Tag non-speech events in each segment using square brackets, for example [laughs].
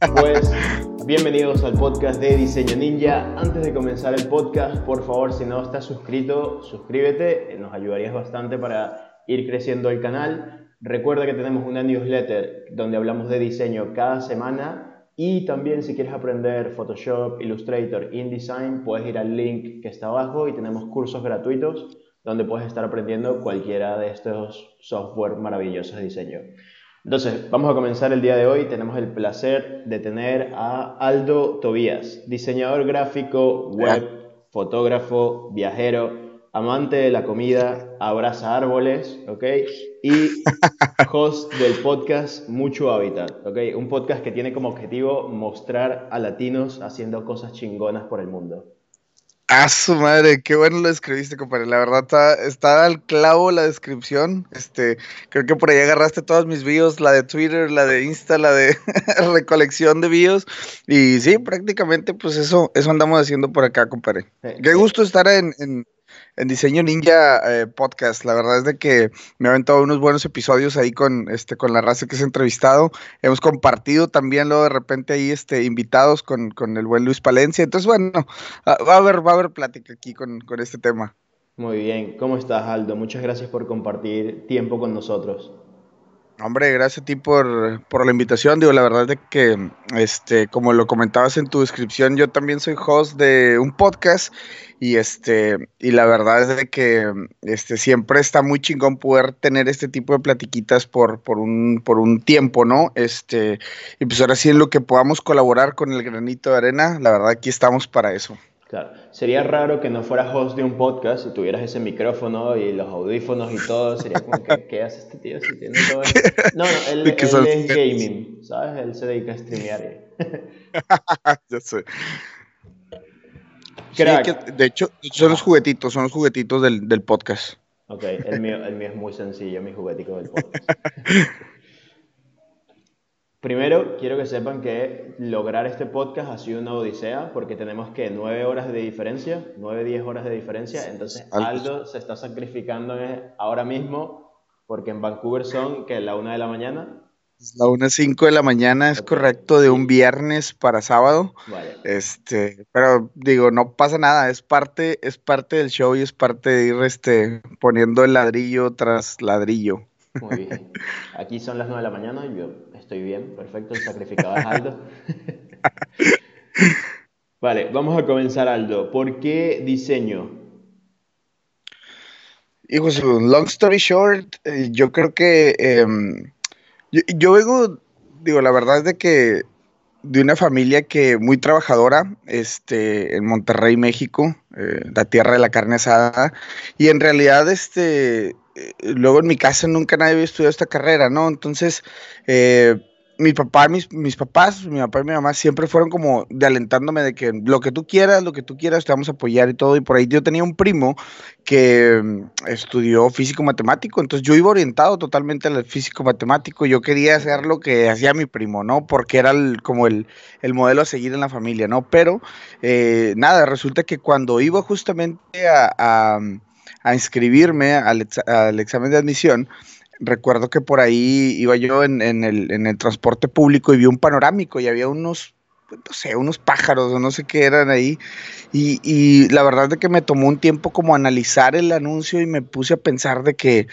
Pues bienvenidos al podcast de Diseño Ninja. Antes de comenzar el podcast, por favor, si no estás suscrito, suscríbete, nos ayudarías bastante para ir creciendo el canal. Recuerda que tenemos una newsletter donde hablamos de diseño cada semana y también si quieres aprender Photoshop, Illustrator, InDesign, puedes ir al link que está abajo y tenemos cursos gratuitos donde puedes estar aprendiendo cualquiera de estos software maravillosos de diseño. Entonces, vamos a comenzar el día de hoy. Tenemos el placer de tener a Aldo Tobías, diseñador gráfico, web, fotógrafo, viajero, amante de la comida, abraza árboles, ¿ok? Y [laughs] host del podcast Mucho Hábitat, ¿ok? Un podcast que tiene como objetivo mostrar a latinos haciendo cosas chingonas por el mundo. A su madre, qué bueno lo escribiste, compadre. La verdad está, está al clavo la descripción. Este, creo que por ahí agarraste todas mis bios, la de Twitter, la de Insta, la de [laughs] recolección de bios. Y sí, prácticamente, pues eso, eso andamos haciendo por acá, compadre. Eh, qué gusto estar en, en Diseño Ninja eh, Podcast. La verdad es de que me ha aventado unos buenos episodios ahí con, este, con la raza que se ha entrevistado. Hemos compartido también luego de repente ahí este, invitados con, con el buen Luis Palencia. Entonces, bueno, va a haber, va a haber plática aquí con, con este tema. Muy bien. ¿Cómo estás, Aldo? Muchas gracias por compartir tiempo con nosotros. Hombre, gracias a ti por, la invitación. Digo, la verdad es que, este, como lo comentabas en tu descripción, yo también soy host de un podcast y este, y la verdad es de que este, siempre está muy chingón poder tener este tipo de platiquitas por, por, un, por un tiempo, ¿no? Este, y pues ahora sí en lo que podamos colaborar con el granito de arena, la verdad aquí estamos para eso. Claro. Sería raro que no fueras host de un podcast y tuvieras ese micrófono y los audífonos y todo. Sería como que, ¿qué hace este tío si tiene todo eso? No, no, él, es gaming, ¿sabes? Él se dedica a streamear. [laughs] ya sé. de hecho, son los juguetitos, son los juguetitos del, del podcast. Ok, el mío, el mío es muy sencillo, mi juguetico del podcast. [laughs] Primero, quiero que sepan que lograr este podcast ha sido una odisea porque tenemos que nueve horas de diferencia, nueve, diez horas de diferencia. Entonces, Aldo se está sacrificando ahora mismo porque en Vancouver son que la una de la mañana. La una cinco de la mañana es correcto, de un viernes para sábado. Vale. Este, pero digo, no pasa nada, es parte, es parte del show y es parte de ir este, poniendo el ladrillo tras ladrillo. Muy bien. Aquí son las nueve de la mañana y yo estoy bien, perfecto, sacrificado a Aldo. [laughs] vale, vamos a comenzar, Aldo. ¿Por qué diseño? Hijos, long story short, eh, yo creo que em, yo, vengo, digo, la verdad es de que de una familia que muy trabajadora, este, en Monterrey, México, eh, la tierra de la carne asada, y en realidad, este, luego en mi casa nunca nadie había estudiado esta carrera, ¿no? Entonces, eh, mi papá, mis, mis papás, mi papá y mi mamá siempre fueron como de alentándome de que lo que tú quieras, lo que tú quieras, te vamos a apoyar y todo. Y por ahí yo tenía un primo que mm, estudió físico matemático, entonces yo iba orientado totalmente al físico matemático. Yo quería hacer lo que hacía mi primo, ¿no? Porque era como el, modelo a seguir en la familia, ¿no? Pero eh, nada, resulta que cuando iba justamente a inscribirme al, examen de admisión, recuerdo que por ahí iba yo en, el, transporte público y vi un panorámico y había unos, no sé, unos pájaros o no sé qué eran ahí. Y, la verdad es que me tomó un tiempo como analizar el anuncio y me puse a pensar de que,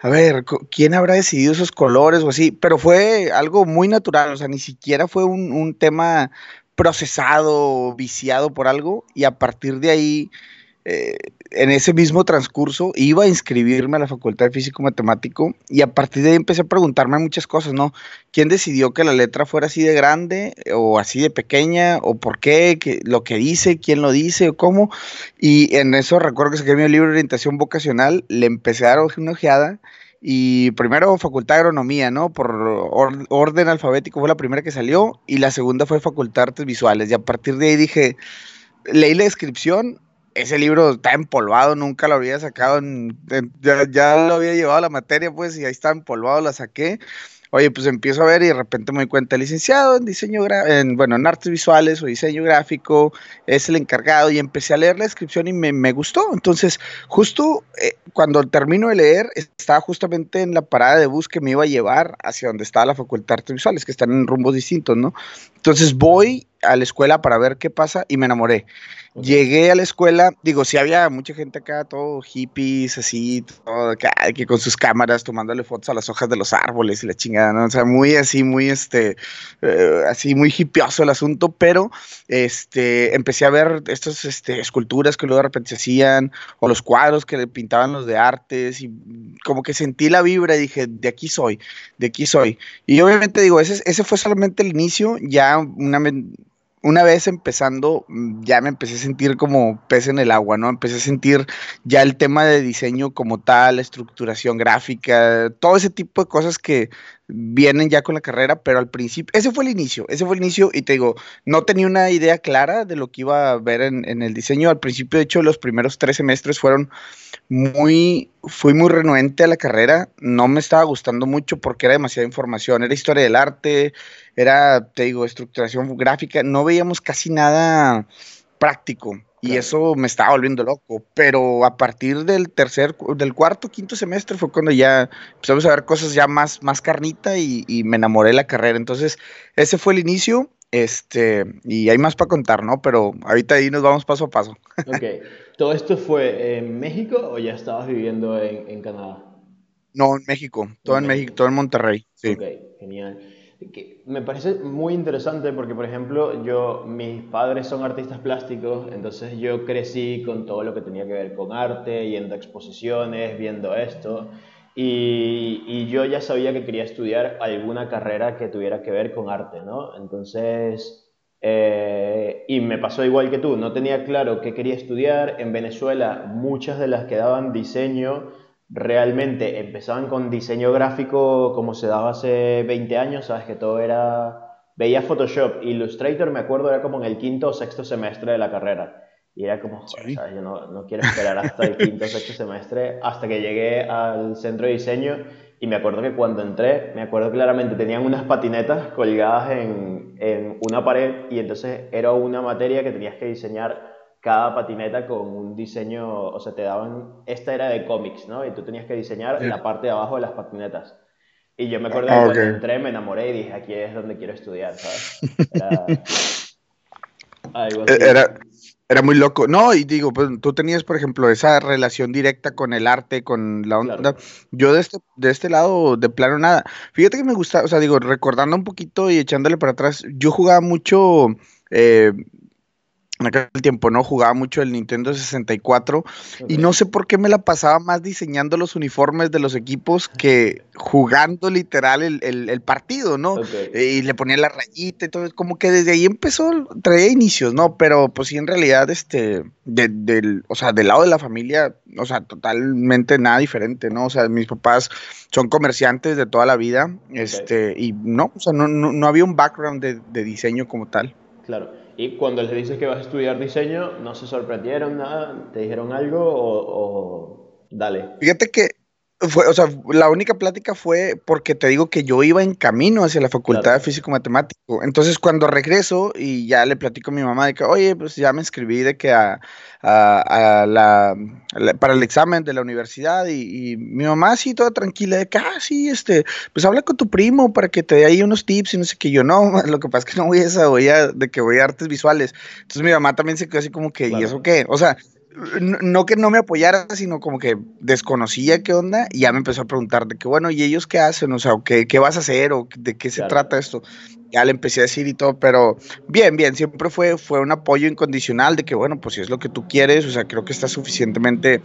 a ver, ¿quién habrá decidido esos colores o así? Pero fue algo muy natural, o sea, ni siquiera fue un, un tema procesado, viciado por algo y a partir de ahí eh, en ese mismo transcurso iba a inscribirme a la Facultad de Físico Matemático y a partir de ahí empecé a preguntarme muchas cosas, ¿no? ¿Quién decidió que la letra fuera así de grande o así de pequeña o por qué? ¿Lo que dice? ¿Quién lo dice? ¿O cómo? Y en eso recuerdo que saqué mi libro de orientación vocacional, le empecé a dar una ojeada y primero Facultad de Agronomía, ¿no? Por orden alfabético fue la primera que salió y la segunda fue Facultad de Artes Visuales y a partir de ahí dije, leí la descripción ese libro está empolvado, nunca lo había sacado, ya, lo había llevado a la materia, pues, y ahí está empolvado, la saqué. oye, pues empiezo a ver y de repente me doy cuenta, licenciado en diseño, en, bueno, en artes visuales o diseño gráfico, es el encargado y empecé a leer la descripción y me, gustó. Entonces, justo eh, cuando termino de leer, estaba justamente en la parada de bus que me iba a llevar hacia donde estaba la Facultad de Artes Visuales, que están en rumbos distintos, ¿no? Entonces voy a la escuela para ver qué pasa y me enamoré. Llegué a la escuela, digo, sí había mucha gente acá, todo hippies, así, todo acá, que con sus cámaras tomándole fotos a las hojas de los árboles y la chingada, ¿no? O sea, muy así, muy, este, eh, así, muy hippioso el asunto, pero, este, empecé a ver estas, este, esculturas que luego de repente se hacían, o los cuadros que pintaban los de artes, y como que sentí la vibra y dije, de aquí soy, de aquí soy. Y obviamente, digo, ese, ese fue solamente el inicio, ya una una vez empezando, mm, ya me empecé a sentir como pez en el agua, ¿no? Empecé a sentir ya el tema de diseño como tal, estructuración gráfica, todo ese tipo de cosas que vienen ya con la carrera, pero al principio, ese fue el inicio, ese fue el inicio y te digo, no tenía una idea clara de lo que iba a ver en, el diseño. Al principio, de hecho, los primeros tres semestres fueron muy, fui muy renuente a la carrera, no me estaba gustando mucho porque era demasiada información, era historia del arte, era, te digo, estructuración gráfica, no veíamos casi nada práctico y eso me estaba volviendo loco, pero a partir del tercer, del cuarto, quinto semestre fue cuando ya empezamos a ver cosas ya más, más carnita y, y me enamoré de la carrera, entonces ese fue el inicio, este, y hay más para contar, ¿no? Pero ahorita ahí nos vamos paso a paso. [laughs] Ok. ¿Todo esto fue en México o ya estabas viviendo en, Canadá? No, en México. Todo en México, todo en Monterrey. Sí. Ok, genial. Me parece muy interesante porque, por ejemplo, yo, mis padres son artistas plásticos, entonces yo crecí con todo lo que tenía que ver con arte, yendo a exposiciones, viendo esto. Y, y, yo ya sabía que quería estudiar alguna carrera que tuviera que ver con arte, ¿no? Entonces, eh, y me pasó igual que tú, no tenía claro qué quería estudiar. En Venezuela, muchas de las que daban diseño realmente empezaban con diseño gráfico como se daba hace 20 años, sabes que todo era... Veía Photoshop, Illustrator, me acuerdo, era como en el quinto o sexto semestre de la carrera. Y era como, ¿sabes? yo no, no, quiero esperar hasta el quinto o sexto semestre, hasta que llegué al centro de diseño. Y me acuerdo que cuando entré, me acuerdo claramente, tenían unas patinetas colgadas en, en una pared y entonces era una materia que tenías que diseñar cada patineta con un diseño, o sea, te daban, esta era de cómics, ¿no? Y tú tenías que diseñar la parte de abajo de las patinetas. Y yo me acuerdo que ah, cuando entré me enamoré y dije, aquí es donde quiero estudiar, ¿sabes? Era, [laughs] algo así. Era, era muy loco. No, y digo, pues tú tenías, por ejemplo, esa relación directa con el arte, con la onda. Yo de este, de este lado, de plano, nada. Fíjate que me gusta, o sea, digo, recordando un poquito y echándole para atrás, yo jugaba mucho eh, en aquel tiempo no jugaba mucho el Nintendo 64 y no sé por qué me la pasaba más diseñando los uniformes de los equipos que jugando literal el, partido, ¿no? Y le ponía la rayita y todo, como que desde ahí empezó, traía inicios, ¿no? Pero pues sí, en realidad, este, del, o sea, del lado de la familia, o sea, totalmente nada diferente, ¿no? O sea, mis papás son comerciantes de toda la vida, este, y no, o sea, no, no, había un background de, de diseño como tal. Claro. Y cuando les dices que vas a estudiar diseño, ¿no se sorprendieron nada? ¿Te dijeron algo o, dale? Fíjate que fue, o sea, la única plática fue porque te digo que yo iba en camino hacia la facultad de físico matemático. Entonces, cuando regreso y ya le platico a mi mamá de que, oye, pues ya me inscribí de que a, la, para el examen de la universidad y, mi mamá así toda tranquila de que, ah, sí, este, pues habla con tu primo para que te dé ahí unos tips y no sé qué. Yo no, [laughs] lo que pasa es que no voy a esa, voy a, de que voy a artes visuales. Entonces mi mamá también se quedó así como que, ¿y eso qué? O sea, no, que no me apoyara, sino como que desconocía qué onda y ya me empezó a preguntar de que, bueno, ¿y ellos qué hacen? O sea, ¿qué, qué vas a hacer? ¿O de qué se trata esto? Ya le empecé a decir y todo, pero bien, bien, siempre fue, fue un apoyo incondicional de que, bueno, pues si es lo que tú quieres, o sea, creo que está suficientemente,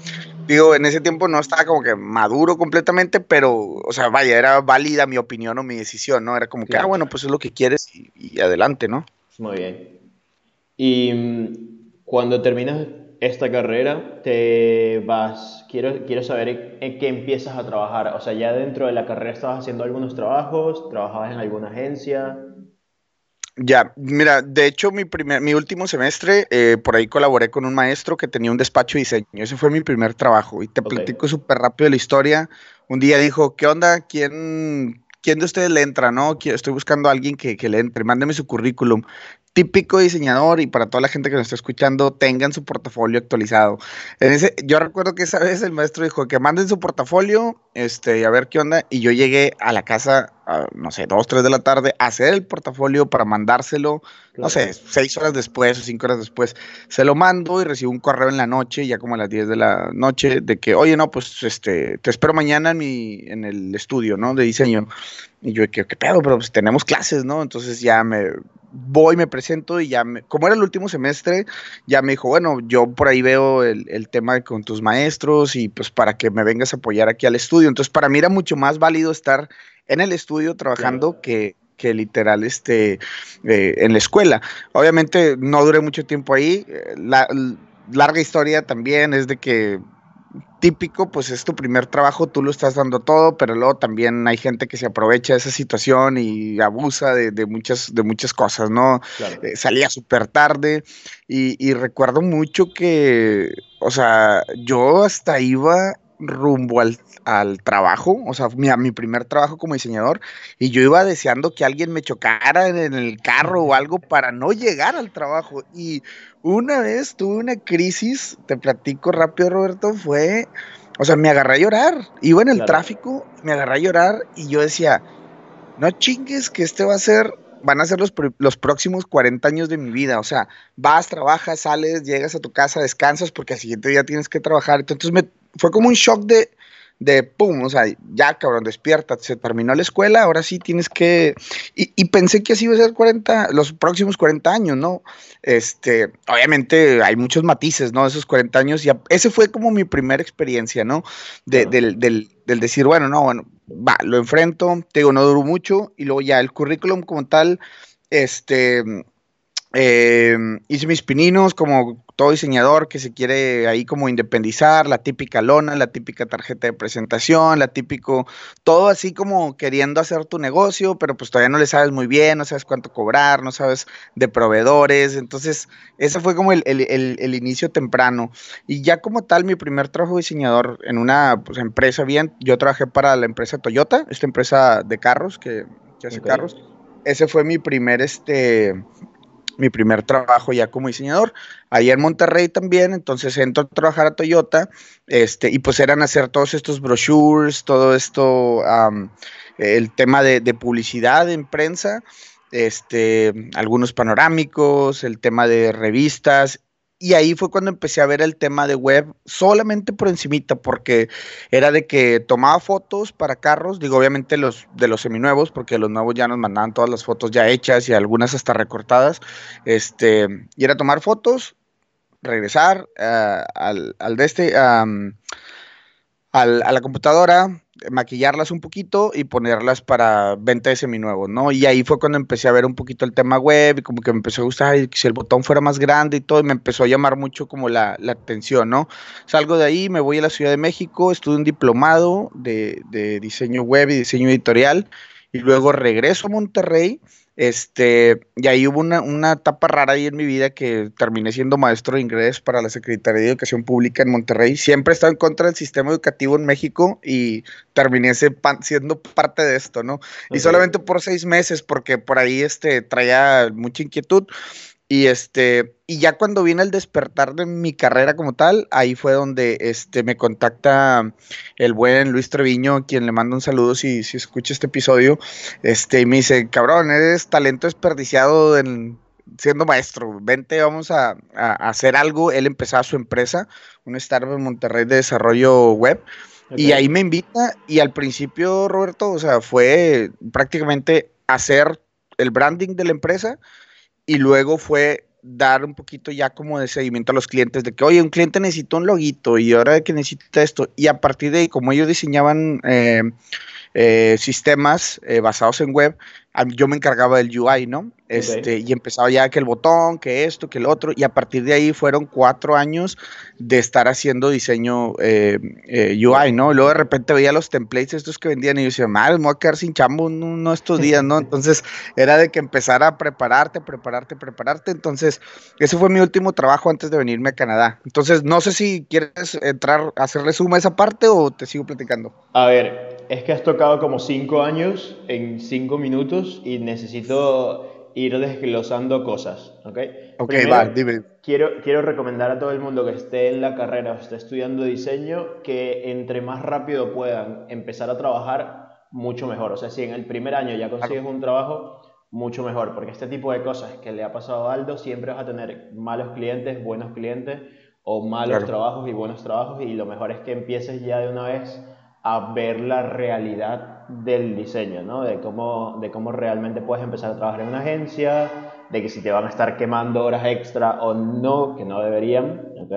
digo, en ese tiempo no estaba como que maduro completamente, pero, o sea, vaya, era válida mi opinión o mi decisión, ¿no? Era como que, ah, bueno, pues es lo que quieres y, y adelante, ¿no? Muy bien. Y mm, cuando terminas esta carrera, te vas, quiero, quiero saber en qué empiezas a trabajar. O sea, ya dentro de la carrera estabas haciendo algunos trabajos, trabajabas en alguna agencia. Ya, mira, de hecho mi primer, mi último semestre, eh, por ahí colaboré con un maestro que tenía un despacho de diseño. Ese fue mi primer trabajo y te platico súper rápido la historia. Un día dijo, ¿qué onda? ¿Quién, ¿quién de ustedes le entra, no? Estoy buscando a alguien que, que le entre, mándeme su currículum típico diseñador y para toda la gente que nos está escuchando, tengan su portafolio actualizado. En ese, yo recuerdo que esa vez el maestro dijo que manden su portafolio, este, a ver qué onda, y yo llegué a la casa, no sé, dos, tres de la tarde, a hacer el portafolio para mandárselo, no sé, seis horas después o cinco horas después, se lo mando y recibo un correo en la noche, ya como a las diez de la noche, de que, oye, no, pues, este, te espero mañana en mi, en el estudio, ¿no? De diseño. Y yo, ¿qué, qué pedo? Pero pues tenemos clases, ¿no? Entonces ya me voy, me presento y ya, me, como era el último semestre, ya me dijo, bueno, yo por ahí veo el, el, tema con tus maestros y pues para que me vengas a apoyar aquí al estudio. Entonces para mí era mucho más válido estar en el estudio trabajando que, que literal este, eh, en la escuela. Obviamente no duré mucho tiempo ahí. La, larga historia también es de que típico, pues es tu primer trabajo, tú lo estás dando todo, pero luego también hay gente que se aprovecha de esa situación y abusa de, muchas, de muchas cosas, ¿no? Eh, salía súper tarde y, y, recuerdo mucho que, o sea, yo hasta iba rumbo al, al trabajo, o sea, mi, a mi primer trabajo como diseñador, y yo iba deseando que alguien me chocara en el carro o algo para no llegar al trabajo. Y una vez tuve una crisis, te platico rápido, Roberto, fue, o sea, me agarré a llorar. Iba en el tráfico, me agarré a llorar y yo decía, no chingues que este va a ser, van a ser los, los próximos 40 años de mi vida. O sea, vas, trabajas, sales, llegas a tu casa, descansas porque al siguiente día tienes que trabajar. Entonces me, fue como un shock de, de pum, o sea, ya cabrón, despierta, se terminó la escuela, ahora sí tienes que. Y, pensé que así iba a ser 40, los próximos 40 años, ¿no? Este, obviamente hay muchos matices, ¿no? Esos 40 años, y ese fue como mi primera experiencia, ¿no? De, del, del, del, decir, bueno, no, bueno, va, lo enfrento, te digo, no duró mucho, y luego ya el currículum como tal, este eh, hice mis pininos como todo diseñador que se quiere ahí como independizar, la típica lona, la típica tarjeta de presentación, la típico, todo así como queriendo hacer tu negocio, pero pues todavía no le sabes muy bien, no sabes cuánto cobrar, no sabes de proveedores, entonces ese fue como el, el, inicio temprano. Y ya como tal, mi primer trabajo diseñador en una pues, empresa bien, yo trabajé para la empresa Toyota, esta empresa de carros que, hace carros. Ese fue mi primer, este, mi primer trabajo ya como diseñador, ahí en Monterrey también, entonces entro a trabajar a Toyota, este, y pues eran hacer todos estos brochures, todo esto, el tema de, de, publicidad en prensa, este, algunos panorámicos, el tema de revistas, y ahí fue cuando empecé a ver el tema de web solamente por encimita, porque era de que tomaba fotos para carros, digo obviamente los de los seminuevos, porque los nuevos ya nos mandaban todas las fotos ya hechas y algunas hasta recortadas, este, y era tomar fotos, regresar uh, al, al, de este, al, a la computadora, maquillarlas un poquito y ponerlas para venta de seminuevos, ¿no? Y ahí fue cuando empecé a ver un poquito el tema web y como que me empezó a gustar, y si el botón fuera más grande y todo, y me empezó a llamar mucho como la, la, atención, ¿no? Salgo de ahí, me voy a la Ciudad de México, estudio un diplomado de, de diseño web y diseño editorial, y luego regreso a Monterrey este, y ahí hubo una, una, etapa rara ahí en mi vida que terminé siendo maestro de inglés para la Secretaría de Educación Pública en Monterrey. Siempre he estado en contra del sistema educativo en México y terminé siendo parte de esto, ¿no? Y solamente por seis meses, porque por ahí este, traía mucha inquietud. Y este, y ya cuando viene el despertar de mi carrera como tal, ahí fue donde este me contacta el buen Luis Treviño, quien le mando un saludo si, si escucha este episodio. Este, y me dice, cabrón, eres talento desperdiciado en, siendo maestro. Vente, vamos a, hacer algo. Él empezaba su empresa, un startup en Monterrey de desarrollo web. Y ahí me invita. Y al principio, Roberto, o sea, fue prácticamente hacer el branding de la empresa y luego fue dar un poquito ya como de seguimiento a los clientes de que, oye, un cliente necesita un loguito y ahora que necesita esto. Y a partir de ahí, como ellos diseñaban eh, eh, sistemas eh, basados en web, yo me encargaba del UI, ¿no? Este, Y empezaba ya que el botón, que esto, que el otro, y a partir de ahí fueron cuatro años de estar haciendo diseño eh, eh, UI, ¿no? Y luego de repente veía los templates estos que vendían y yo decía, madre, me voy a quedar sin chambo uno estos días, ¿no? [laughs] Entonces era de que empezara a prepararte, prepararte, prepararte. Entonces, ese fue mi último trabajo antes de venirme a Canadá. Entonces, no sé si quieres entrar hacerle suma a esa parte o te sigo platicando. A ver, es que has tocado como cinco años en cinco minutos y necesito ir desglosando cosas, ¿ok? Ok, va, dime. Quiero, quiero recomendar a todo el mundo que esté en la carrera o esté estudiando diseño que entre más rápido puedan empezar a trabajar, mucho mejor. O sea, si en el primer año ya consigues un trabajo, mucho mejor, porque este tipo de cosas que le ha pasado a Aldo, siempre vas a tener malos clientes, buenos clientes, o malos trabajos y buenos trabajos, y lo mejor es que empieces ya de una vez a ver la realidad del diseño, ¿no? De cómo, de cómo realmente puedes empezar a trabajar en una agencia, de que si te van a estar quemando horas extra o no, que no deberían, ¿ok?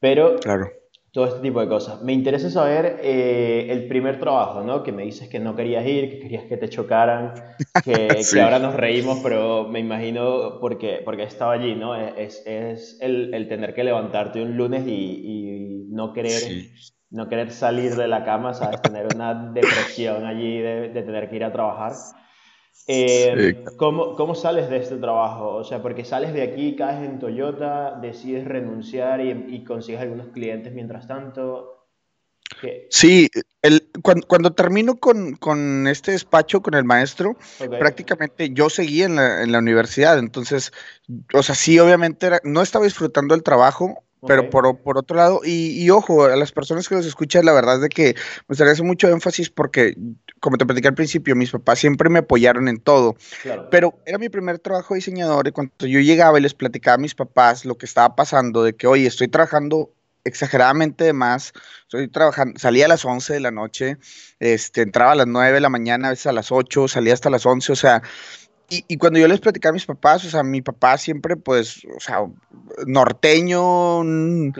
Pero claro todo este tipo de cosas. Me interesa saber eh, el primer trabajo, ¿no? Que me dices que no querías ir, que querías que te chocaran, [laughs] que, ahora nos reímos, pero me imagino porque, porque estaba allí, ¿no? Es, es el, el, tener que levantarte un lunes y, y no, querer, no querer salir de la cama, ¿sabes? [laughs] Tener una depresión allí de, de tener que ir a trabajar. Eh, ¿cómo, ¿cómo, sales de este trabajo? O sea, porque sales de aquí, caes en Toyota, decides renunciar y, y consigues algunos clientes mientras tanto. Sí, el, cuando, cuando, termino con, con, este despacho, con el maestro, prácticamente yo seguí en la, en la, universidad, entonces, o sea, sí, obviamente no estaba disfrutando el trabajo, pero por, por, otro lado, y, y, ojo, a las personas que nos escuchan, la verdad es de que me gustaría hacer mucho énfasis porque, como te platicé al principio, mis papás siempre me apoyaron en todo. Pero era mi primer trabajo de diseñador y cuando yo llegaba y les platicaba a mis papás lo que estaba pasando, de que, oye, estoy trabajando exageradamente de más, estoy trabajando, salía a las 11 de la noche, este, entraba a las 9 de la mañana, a veces a las 8, salía hasta las 11, o sea, y, cuando yo les platicaba a mis papás, o sea, mi papá siempre, pues, o sea, norteño, un,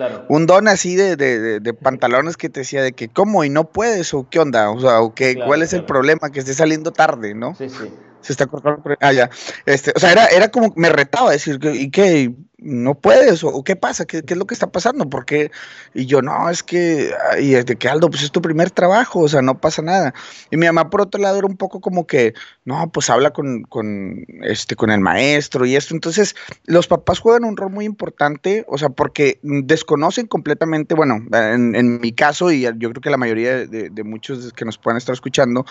don así de, de, de, pantalones que te decía de que, ¿cómo? ¿Y no puedes? ¿O qué onda? O sea, ¿o qué, ¿cuál es el problema? Que esté saliendo tarde, ¿no? Sí, sí. Se está cortando. Ah, ya. Este, o sea, era, era como, me retaba decir, ¿y qué? No puedes, o, qué pasa, ¿Qué, es lo que está pasando, porque, y yo, no, es que, y de que Aldo, pues es tu primer trabajo, o sea, no pasa nada. Y mi mamá, por otro lado, era un poco como que, no, pues habla con, con, este, con el maestro y esto. Entonces, los papás juegan un rol muy importante, o sea, porque desconocen completamente, bueno, en, mi caso, y yo creo que la mayoría de, de muchos que nos puedan estar escuchando,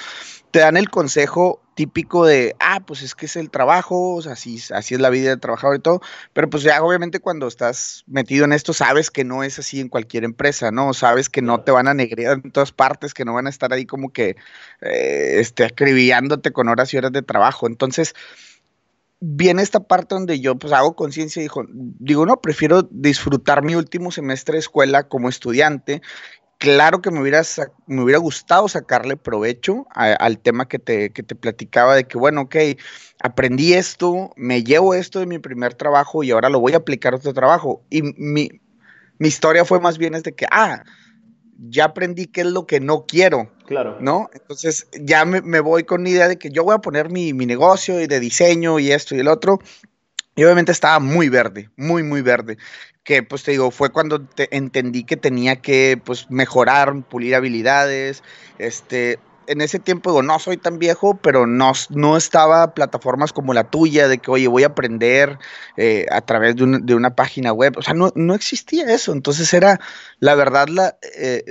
te dan el consejo típico de, ah, pues es que es el trabajo, o sea, así, así es la vida del trabajador y todo, pero pues ya obviamente cuando estás metido en esto sabes que no es así en cualquier empresa, ¿no? Sabes que no te van a negrear en todas partes, que no van a estar ahí como que eh, este, acribillándote con horas y horas de trabajo. Entonces, viene esta parte donde yo pues hago conciencia y digo, digo, no, prefiero disfrutar mi último semestre de escuela como estudiante claro que me hubiera, me hubiera gustado sacarle provecho al tema que te, que te platicaba de que, bueno, ok, aprendí esto, me llevo esto de mi primer trabajo y ahora lo voy a aplicar a otro trabajo. Y mi, mi historia fue más bien es de que, ah, ya aprendí qué es lo que no quiero. Claro. ¿No? Entonces ya me, me voy con la idea de que yo voy a poner mi, mi negocio y de diseño y esto y el otro. Y obviamente estaba muy verde, muy, muy verde que pues te digo, fue cuando te entendí que tenía que pues mejorar, pulir habilidades, este, en ese tiempo digo, no soy tan viejo, pero no, no estaba plataformas como la tuya, de que, oye, voy a aprender eh, a través de, una página web, o sea, no, no, existía eso, entonces era, la verdad, la, eh,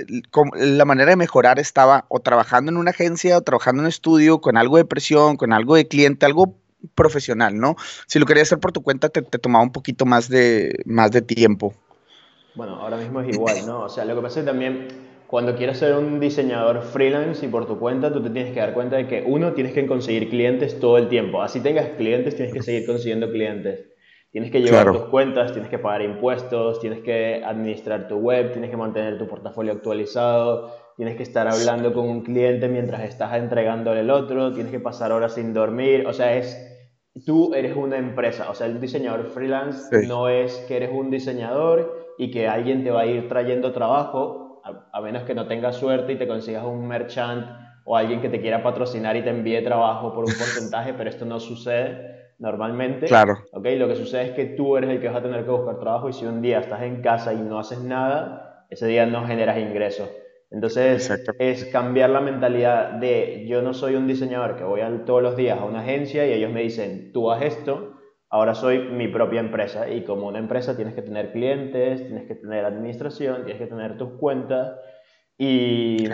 la manera de mejorar estaba o trabajando en una agencia, o trabajando en un estudio, con algo de presión, con algo de cliente, algo profesional, ¿no? Si lo querías hacer por tu cuenta, te, tomaba un poquito más de, más de tiempo. Bueno, ahora mismo es igual, ¿no? O sea, lo que pasa es que también cuando quieres ser un diseñador freelance y por tu cuenta, tú te tienes que dar cuenta de que uno, tienes que conseguir clientes todo el tiempo. Así tengas clientes, tienes que seguir consiguiendo clientes. Tienes que llevar tus cuentas, tienes que pagar impuestos, tienes que administrar tu web, tienes que mantener tu portafolio actualizado, tienes que estar hablando con un cliente mientras estás entregándole el otro, tienes que pasar horas sin dormir, o sea, es tú eres una empresa, o sea, el diseñador freelance no es que eres un diseñador y que alguien te va a ir trayendo trabajo, a, menos que no tengas suerte y te consigas un merchant o alguien que te quiera patrocinar y te envíe trabajo por un [laughs] porcentaje, pero esto no sucede normalmente. Claro. ¿okay? Lo que sucede es que tú eres el que vas a tener que buscar trabajo y si un día estás en casa y no haces nada, ese día no generas ingresos. Entonces es cambiar la mentalidad de yo no soy un diseñador que voy todos los días a una agencia y ellos me dicen tú haz esto, ahora soy mi propia empresa y como una empresa tienes que tener clientes, tienes que tener administración, tienes que tener tus cuentas. Y,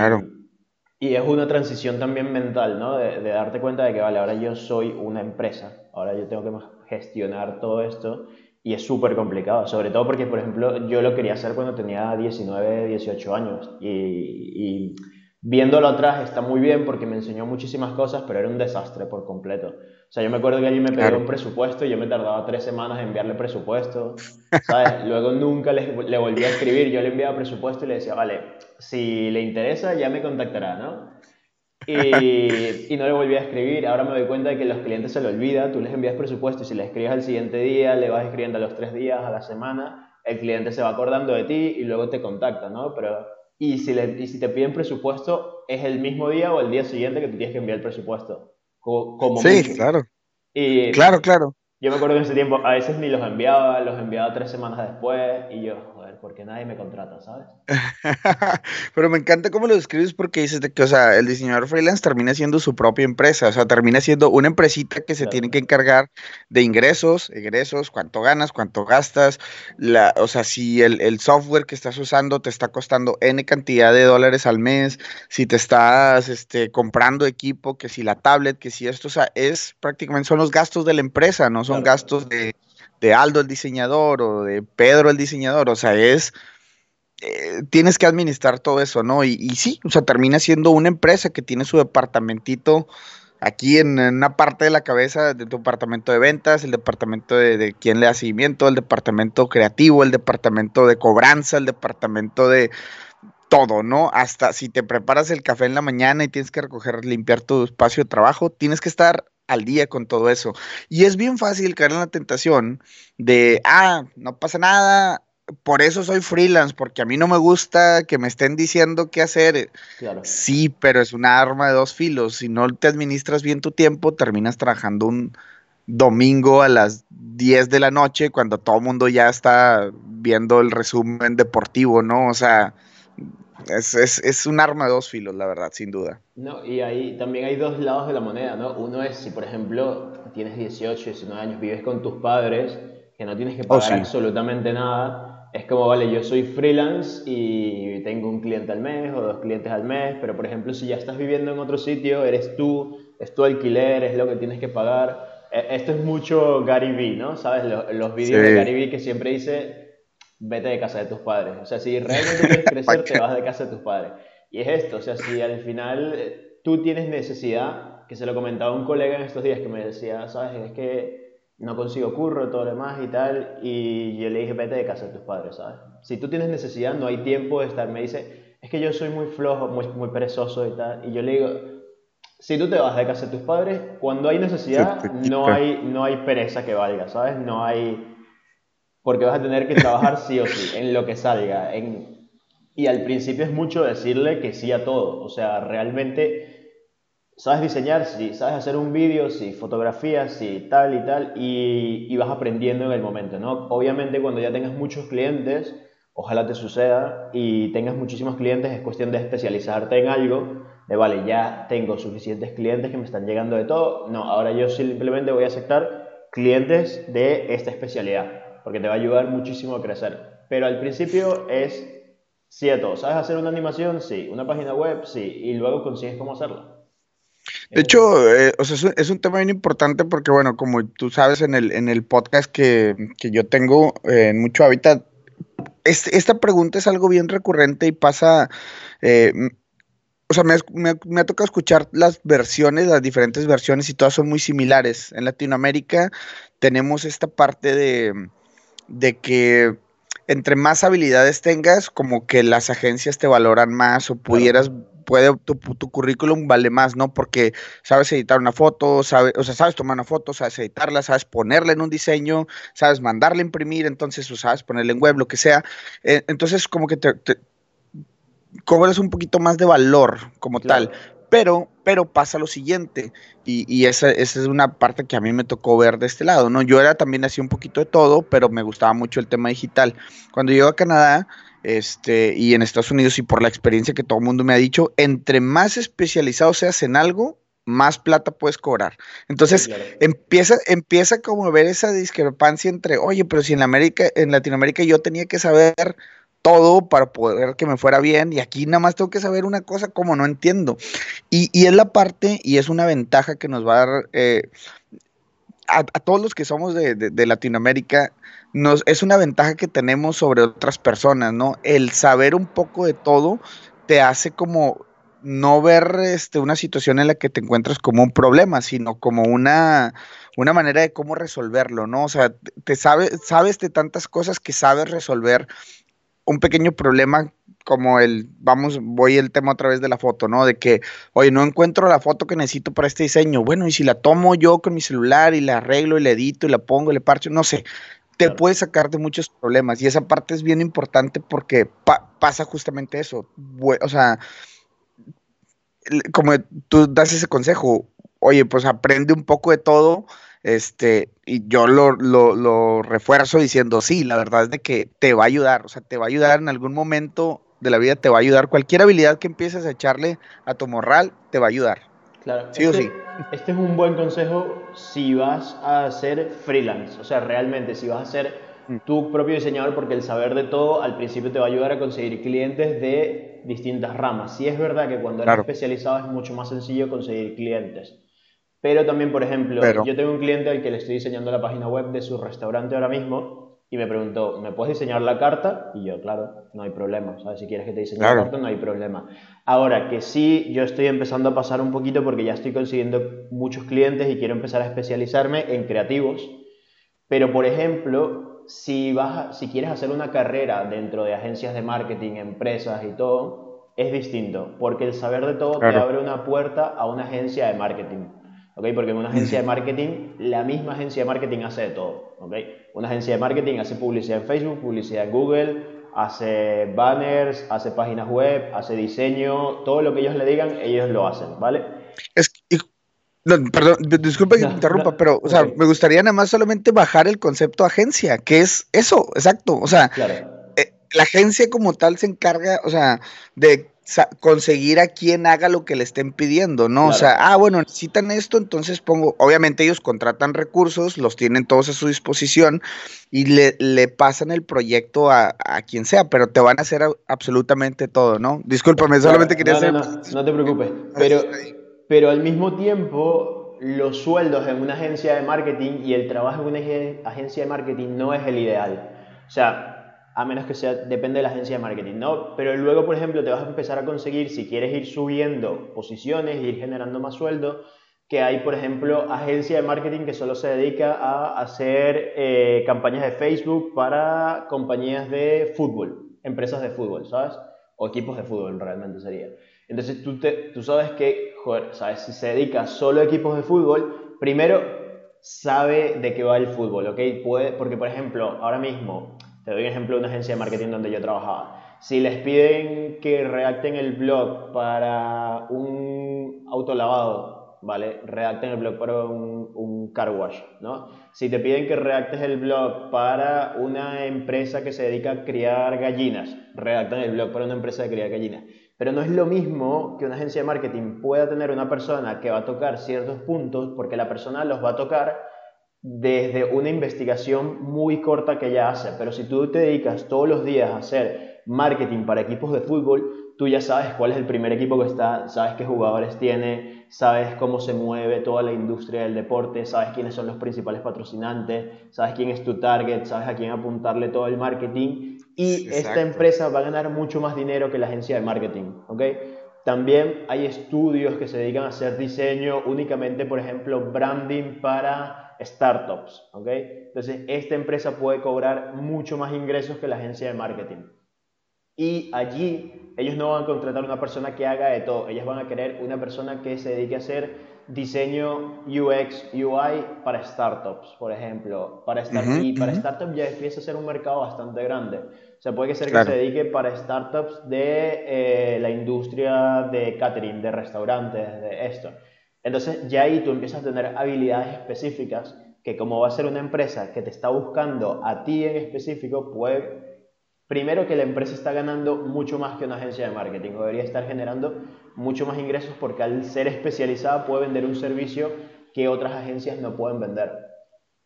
Y es una transición también mental, ¿no? De, de, darte cuenta de que, vale, ahora yo soy una empresa, ahora yo tengo que gestionar todo esto y es súper complicado, sobre todo porque, por ejemplo, yo lo quería hacer cuando tenía 19, 18 años y, y viéndolo atrás está muy bien porque me enseñó muchísimas cosas, pero era un desastre por completo. O sea, yo me acuerdo que allí me pedía un presupuesto y yo me tardaba tres semanas en enviarle presupuesto, ¿sabes? [laughs] Luego nunca le, le volví a escribir, yo le enviaba presupuesto y le decía, vale, si le interesa ya me contactará, ¿no? Y, y, no le volví a escribir. Ahora me doy cuenta de que los clientes se lo olvida. Tú les envías presupuesto y si le escribes al siguiente día, le vas escribiendo a los tres días, a la semana, el cliente se va acordando de ti y luego te contacta, ¿no? Pero, y si, le, y si te piden presupuesto, es el mismo día o el día siguiente que tú tienes que enviar el presupuesto. Como, sí, claro. Y, claro, claro. Yo me acuerdo que en ese tiempo a veces ni los enviaba, los enviaba tres semanas después y yo, porque nadie me contrata, ¿sabes? [laughs] Pero me encanta cómo lo describes porque dices de que, o sea, el diseñador freelance termina siendo su propia empresa, o sea, termina siendo una empresita que se tiene que encargar de ingresos, egresos, cuánto ganas, cuánto gastas, la, o sea, si el, software que estás usando te está costando N cantidad de dólares al mes, si te estás este, comprando equipo, que si la tablet, que si esto, o sea, es prácticamente son los gastos de la empresa, no son gastos de de Aldo el diseñador o de Pedro el diseñador, o sea, es, eh, tienes que administrar todo eso, ¿no? Y, sí, o sea, termina siendo una empresa que tiene su departamentito aquí en, una parte de la cabeza de tu departamento de ventas, el departamento de, de quién le da seguimiento, el departamento creativo, el departamento de cobranza, el departamento de todo, ¿no? Hasta si te preparas el café en la mañana y tienes que recoger, limpiar tu espacio de trabajo, tienes que estar al día con todo eso. Y es bien fácil caer en la tentación de, ah, no pasa nada, por eso soy freelance, porque a mí no me gusta que me estén diciendo qué hacer. Sí, pero es una arma de dos filos. Si no te administras bien tu tiempo, terminas trabajando un domingo a las 10 de la noche cuando todo el mundo ya está viendo el resumen deportivo, ¿no? O sea, es, es, es, un arma de dos filos, la verdad, sin duda. No, y ahí también hay dos lados de la moneda, ¿no? Uno es si, por ejemplo, tienes 18, 19 años, vives con tus padres, que no tienes que oh, pagar absolutamente nada. Es como, vale, yo soy freelance y tengo un cliente al mes o dos clientes al mes, pero por ejemplo, si ya estás viviendo en otro sitio, eres tú, es tu alquiler, es lo que tienes que pagar. E, esto es mucho Gary Vee, ¿no? ¿Sabes? Los, los vídeos de Gary Vee que siempre dice, vete de casa de tus padres. O sea, si [laughs] realmente quieres crecer, te vas de casa de tus padres. Y es esto, o sea, si al final eh, tú tienes necesidad, que se lo comentaba un colega en estos días que me decía, sabes, es que no consigo curro, todo lo demás y tal, y yo le dije, vete de casa de tus padres, ¿sabes? Si tú tienes necesidad, no hay tiempo de estar, me dice, es que yo soy muy flojo, muy, muy perezoso y tal, y yo le digo, si tú te vas de casa de tus padres, cuando hay necesidad, no hay, no hay pereza que valga, ¿sabes? No hay porque vas a tener que trabajar sí o sí, en lo que salga. En... Y al principio es mucho decirle que sí a todo. O sea, realmente sabes diseñar, sí, sabes hacer un vídeo, sí, fotografías, sí, tal y tal, y, y, vas aprendiendo en el momento, ¿no? Obviamente cuando ya tengas muchos clientes, ojalá te suceda, y tengas muchísimos clientes, es cuestión de especializarte en algo, de vale, ya tengo suficientes clientes que me están llegando de todo, no, ahora yo simplemente voy a aceptar clientes de esta especialidad porque te va a ayudar muchísimo a crecer. Pero al principio es cierto, ¿Sabes hacer una animación? Sí. ¿Una página web? Sí. Y luego consigues cómo hacerla. De hecho, eh, o sea, es, un, tema bien importante porque, bueno, como tú sabes en el, en el podcast que, que yo tengo eh, en mucho hábitat, esta pregunta es algo bien recurrente y pasa, eh, o sea, me, me, me, ha tocado escuchar las versiones, las diferentes versiones y todas son muy similares. En Latinoamérica tenemos esta parte de de que entre más habilidades tengas, como que las agencias te valoran más o pudieras, puede, tu, currículum vale más, ¿no? Porque sabes editar una foto, sabes, o sea, sabes tomar una foto, sabes editarla, sabes ponerla en un diseño, sabes mandarla a imprimir, entonces, o sabes ponerla en web, lo que sea. Eh, entonces, como que te, cobras un poquito más de valor como tal. Pero, pero pasa lo siguiente, y, esa, es una parte que a mí me tocó ver de este lado, ¿no? Yo era también así un poquito de todo, pero me gustaba mucho el tema digital. Cuando llego a Canadá, este, y en Estados Unidos, y por la experiencia que todo el mundo me ha dicho, entre más especializado seas en algo, más plata puedes cobrar. Entonces, empieza, empieza como a ver esa discrepancia entre, oye, pero si en América, en Latinoamérica yo tenía que saber todo para poder que me fuera bien y aquí nada más tengo que saber una cosa como no entiendo. Y, es la parte y es una ventaja que nos va a dar eh, a, todos los que somos de, Latinoamérica, nos, es una ventaja que tenemos sobre otras personas, ¿no? El saber un poco de todo te hace como no ver este, una situación en la que te encuentras como un problema, sino como una, una manera de cómo resolverlo, ¿no? O sea, te sabes, sabes de tantas cosas que sabes resolver un pequeño problema como el, vamos, voy el tema otra vez de la foto, ¿no? De que, oye, no encuentro la foto que necesito para este diseño. Bueno, y si la tomo yo con mi celular y la arreglo y la edito y la pongo y le parcho, no sé, te puede sacar de muchos problemas. Y esa parte es bien importante porque pasa justamente eso. O sea, como tú das ese consejo, oye, pues aprende un poco de todo este, y yo lo, lo, refuerzo diciendo, sí, la verdad es de que te va a ayudar, o sea, te va a ayudar en algún momento de la vida, te va a ayudar. Cualquier habilidad que empieces a echarle a tu morral, te va a ayudar. Claro. Sí o este sí. Este es un buen consejo si vas a ser freelance, o sea, realmente, si vas a ser mm. tu propio diseñador, porque el saber de todo al principio te va a ayudar a conseguir clientes de distintas ramas. Sí es verdad que cuando eres especializado es mucho más sencillo conseguir clientes. Pero también, por ejemplo, yo tengo un cliente al que le estoy diseñando la página web de su restaurante ahora mismo y me preguntó, ¿me puedes diseñar la carta? Y yo, claro, no hay problema. ¿sabes? Si quieres que te diseñe la carta, no hay problema. Ahora, que sí, yo estoy empezando a pasar un poquito porque ya estoy consiguiendo muchos clientes y quiero empezar a especializarme en creativos. Pero, por ejemplo, si, vas si quieres hacer una carrera dentro de agencias de marketing, empresas y todo, es distinto, porque el saber de todo te abre una puerta a una agencia de marketing. Porque en una agencia de marketing, la misma agencia de marketing hace de todo, Una agencia de marketing hace publicidad en Facebook, publicidad en Google, hace banners, hace páginas web, hace diseño, todo lo que ellos le digan, ellos lo hacen, ¿vale? Es perdón, disculpe que interrumpa, pero, o sea, me gustaría nada más solamente bajar el concepto agencia, que es eso, exacto, o sea, eh, la agencia como tal se encarga, o sea, de conseguir a quien haga lo que le estén pidiendo, ¿no? O sea, ah, bueno, necesitan esto, entonces pongo, obviamente ellos contratan recursos, los tienen todos a su disposición y le, le pasan el proyecto a, quien sea, pero te van a hacer absolutamente todo, ¿no? Discúlpame, solamente quería hacer... No, no, te preocupes, pero, pero al mismo tiempo los sueldos en una agencia de marketing y el trabajo en una agencia de marketing no es el ideal. O sea, a menos que sea, depende de la agencia de marketing, ¿no? Pero luego, por ejemplo, te vas a empezar a conseguir, si quieres ir subiendo posiciones, ir generando más sueldo, que hay, por ejemplo, agencia de marketing que solo se dedica a hacer eh, campañas de Facebook para compañías de fútbol, empresas de fútbol, ¿sabes? O equipos de fútbol realmente sería. Entonces tú, te, tú sabes que, joder, ¿sabes? Si se dedica solo a equipos de fútbol, primero sabe de qué va el fútbol, ¿ok? Puede, porque, por ejemplo, ahora mismo te doy un ejemplo de una agencia de marketing donde yo trabajaba. Si les piden que redacten el blog para un autolavado, ¿vale? Redacten el blog para un, un, car wash, ¿no? Si te piden que redactes el blog para una empresa que se dedica a criar gallinas, redacten el blog para una empresa de criar gallinas. Pero no es lo mismo que una agencia de marketing pueda tener una persona que va a tocar ciertos puntos porque la persona los va a tocar desde una investigación muy corta que ella hace, pero si tú te dedicas todos los días a hacer marketing para equipos de fútbol, tú ya sabes cuál es el primer equipo que está, sabes qué jugadores tiene, sabes cómo se mueve toda la industria del deporte, sabes quiénes son los principales patrocinantes, sabes quién es tu target, sabes a quién apuntarle todo el marketing. Y esta empresa va a ganar mucho más dinero que la agencia de marketing, ¿ok? También hay estudios que se dedican a hacer diseño únicamente, por ejemplo, branding para startups, ¿ok? Entonces, esta empresa puede cobrar mucho más ingresos que la agencia de marketing. Y allí ellos no van a contratar una persona que haga de todo, ellos van a querer una persona que se dedique a hacer diseño UX, UI para startups, por ejemplo. Para y para startups ya empieza a ser un mercado bastante grande. O sea, puede ser que se dedique para startups de eh, la industria de catering, de restaurantes, de esto. Entonces ya ahí tú empiezas a tener habilidades específicas que como va a ser una empresa que te está buscando a ti en específico, puede, primero que la empresa está ganando mucho más que una agencia de marketing, debería estar generando mucho más ingresos porque al ser especializada puede vender un servicio que otras agencias no pueden vender.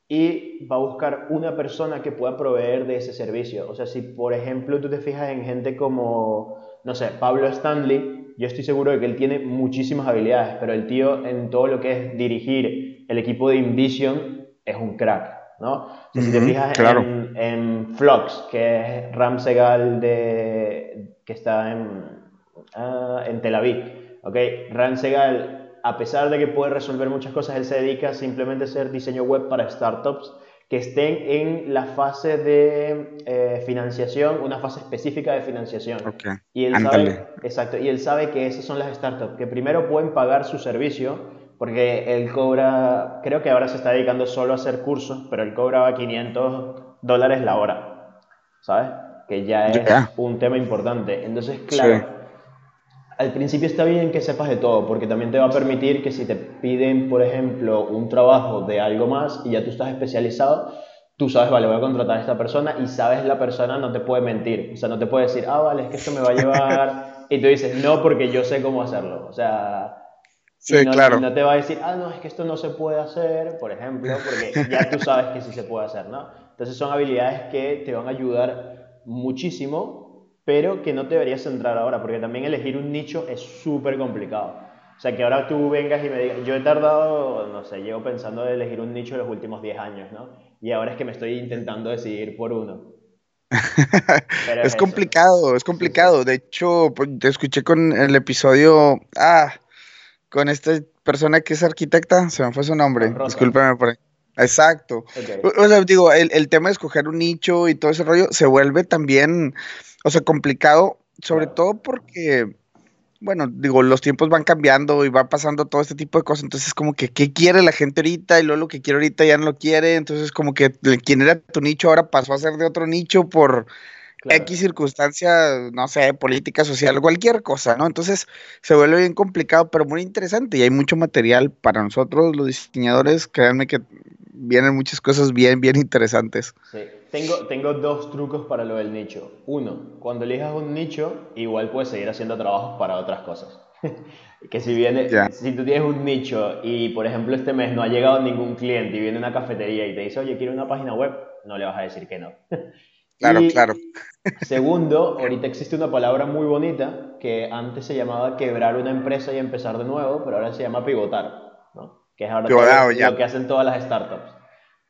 y va a buscar una persona que pueda proveer de ese servicio. O sea, si por ejemplo tú te fijas en gente como, no sé, Pablo Stanley, yo estoy seguro de que él tiene muchísimas habilidades, pero el tío en todo lo que es dirigir el equipo de Invision es un crack. ¿no? si te fijas en, en, Flux, que es Ram Segal de, que está en, ah, en Tel Aviv, ¿ok? Ram Segal a pesar de que puede resolver muchas cosas, él se dedica simplemente a hacer diseño web para startups que estén en la fase de eh, financiación, una fase específica de financiación. Y él sabe, exacto, y él sabe que esas son las startups que primero pueden pagar su servicio, porque él cobra, creo que ahora se está dedicando solo a hacer cursos, pero él cobraba 500 dólares la hora, ¿sabes? Que ya es un tema importante. Entonces, claro al principio está bien que sepas de todo, porque también te va a permitir que si te piden, por ejemplo, un trabajo de algo más y ya tú estás especializado, tú sabes, vale, voy a contratar a esta persona y sabes la persona no te puede mentir. O sea, no te puede decir, ah, vale, es que esto me va a llevar. [laughs] y tú dices, no, porque yo sé cómo hacerlo. O sea. Sí, no, claro. no te va a decir, ah, no, es que esto no se puede hacer, por ejemplo, porque ya tú sabes que sí se puede hacer, ¿no? Entonces son habilidades que te van a ayudar muchísimo pero que no te deberías centrar ahora, porque también elegir un nicho es súper complicado. O sea, que ahora tú vengas y me digas, yo he tardado, no sé, llevo pensando de elegir un nicho los últimos 10 años, ¿no? Y ahora es que me estoy intentando decidir por uno. [laughs] es, complicado, es complicado. De hecho, pues, te escuché con el episodio, ah, con esta persona que es arquitecta, se me fue su nombre, discúlpame por ahí. Exacto. O, sea, digo, el, el, tema de escoger un nicho y todo ese rollo se vuelve también o sea, complicado, sobre todo porque, bueno, digo, los tiempos van cambiando y va pasando todo este tipo de cosas, entonces como que, ¿qué quiere la gente ahorita? Y luego lo que quiere ahorita ya no lo quiere, entonces como que quien era tu nicho ahora pasó a ser de otro nicho por X circunstancia, no sé, política, social, cualquier cosa, ¿no? Entonces se vuelve bien complicado, pero muy interesante y hay mucho material para nosotros, los diseñadores, créanme que vienen muchas cosas bien, bien interesantes. Sí. Tengo, tengo dos trucos para lo del nicho. Uno, cuando elijas un nicho, igual puedes seguir haciendo trabajos para otras cosas. [laughs] que si viene, si tú tienes un nicho y por ejemplo este mes no ha llegado ningún cliente y viene una cafetería y te dice, oye, quiero una página web, no le vas a decir que no. [laughs] Claro, claro. Segundo, ahorita existe una palabra muy bonita que antes se llamaba quebrar una empresa y empezar de nuevo, pero ahora se llama pivotar, ¿no? Que es ahora lo que hacen todas las startups.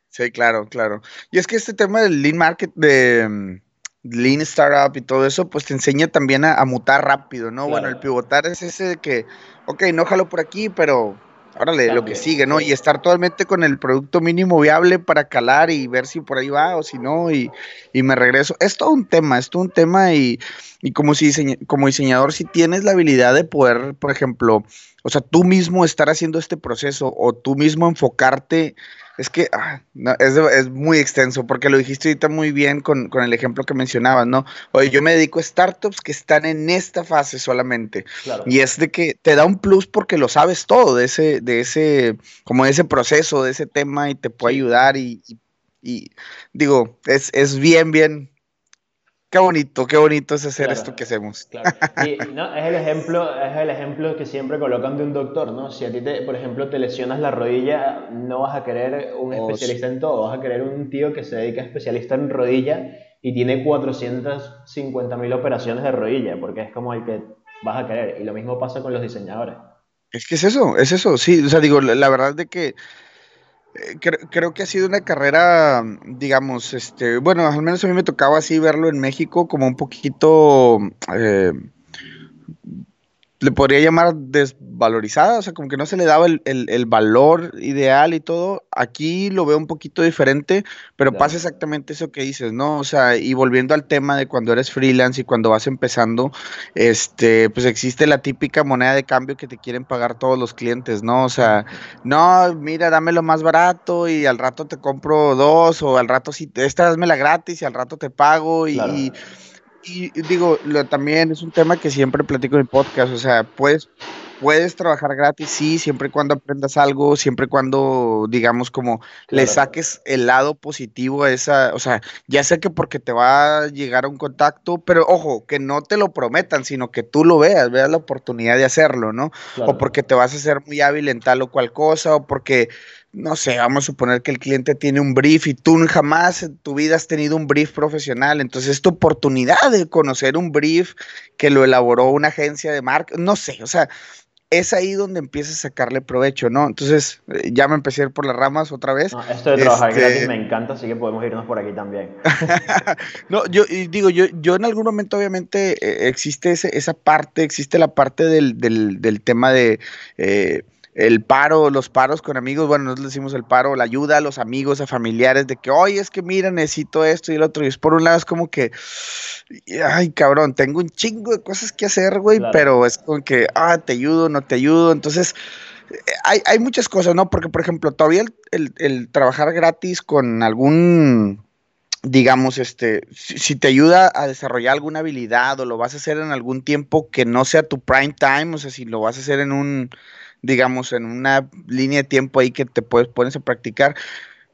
Sí, claro, claro. Y es que este tema del lean market, de mm, lean startup y todo eso, pues te enseña también a, mutar rápido, ¿no? Bueno, el pivotar es ese de que, ok, no jalo por aquí, pero órale, lo que sigue, ¿no? Y estar totalmente con el producto mínimo viable para calar y ver si por ahí va o si no, y, y me regreso. Es todo un tema, es todo un tema y, y como, si como diseñador, si tienes la habilidad de poder, por ejemplo, o sea, tú mismo estar haciendo este proceso o tú mismo enfocarte es que ah, es, muy extenso, porque lo dijiste ahorita muy bien con, el ejemplo que mencionabas, ¿no? Oye, yo me dedico a startups que están en esta fase solamente. Y es de que te da un plus porque lo sabes todo de ese, de ese, como de ese proceso, de ese tema, y te puede ayudar. Y, y, digo, es, es bien, bien, Qué bonito, qué bonito es hacer esto que hacemos. Claro. [laughs] no, es el ejemplo, es el ejemplo que siempre colocan de un doctor, ¿no? Si a ti, te, por ejemplo, te lesionas la rodilla, no vas a querer un especialista en todo, vas a querer un tío que se dedica a especialista en rodilla y tiene 450 mil operaciones de rodilla, porque es como el que vas a querer. Y lo mismo pasa con los diseñadores. Es que es eso, es eso, sí. O sea, digo, la verdad de que eh, creo, que ha sido una carrera, digamos, este, bueno, al menos a mí me tocaba así verlo en México como un poquito eh, le podría llamar desvalorizada, o sea, como que no se le daba el, valor ideal y todo. Aquí lo veo un poquito diferente, pero pasa exactamente eso que dices, ¿no? O sea, y volviendo al tema de cuando eres freelance y cuando vas empezando, este, pues existe la típica moneda de cambio que te quieren pagar todos los clientes, ¿no? O sea, no, mira, dámelo más barato y al rato te compro dos, o al rato sí, esta la gratis y al rato te pago y y digo, también es un tema que siempre platico en el podcast, o sea, puedes, puedes trabajar gratis, sí, siempre y cuando aprendas algo, siempre y cuando, digamos, como le saques el lado positivo a esa, o sea, ya sé que porque te va a llegar a un contacto, pero ojo, que no te lo prometan, sino que tú lo veas, veas la oportunidad de hacerlo, ¿no? O porque te vas a hacer muy hábil en tal o cual cosa, o porque no sé, vamos a suponer que el cliente tiene un brief y tú jamás en tu vida has tenido un brief profesional, entonces es tu oportunidad de conocer un brief que lo elaboró una agencia de marketing, no sé, o sea, es ahí donde empiezas a sacarle provecho, ¿no? Entonces, eh, ya me empecé a ir por las ramas otra vez. esto de trabajar este gratis me encanta, así que podemos irnos por aquí también. [laughs] no, yo digo, yo, yo en algún momento obviamente eh, existe esa parte, existe la parte del, del, tema de... Eh, el paro, los paros con amigos, bueno, nosotros decimos el paro, la ayuda a los amigos, a familiares, de que, oye, es que mira, necesito esto y el otro. Y es por un lado, es como que, ay, cabrón, tengo un chingo de cosas que hacer, güey, pero es como que, ah, te ayudo, no te ayudo. Entonces, hay, hay muchas cosas, ¿no? Porque, por ejemplo, todavía el, trabajar gratis con algún digamos, este, si, si, te ayuda a desarrollar alguna habilidad o lo vas a hacer en algún tiempo que no sea tu prime time, o sea, si lo vas a hacer en un, digamos, en una línea de tiempo ahí que te puedes pones a practicar.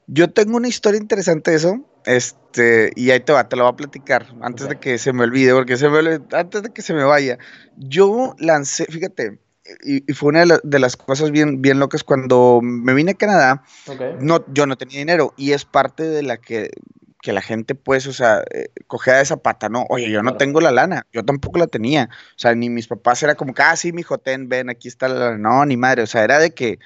Yo tengo una historia interesante de eso, este, y ahí te va, te lo voy a platicar antes de que se me olvide, porque se me antes de que se me vaya. Yo lancé, fíjate, y, fue una de, las cosas bien, bien locas cuando me vine a Canadá. No, yo no tenía dinero y es parte de la que que la gente, pues, o sea, eh, cogea de esa pata, ¿no? Oye, yo no tengo la lana, yo tampoco la tenía. O sea, ni mis papás era como que, ah, sí, mi ten, ven, aquí está la lana. No, ni madre. O sea, era de que,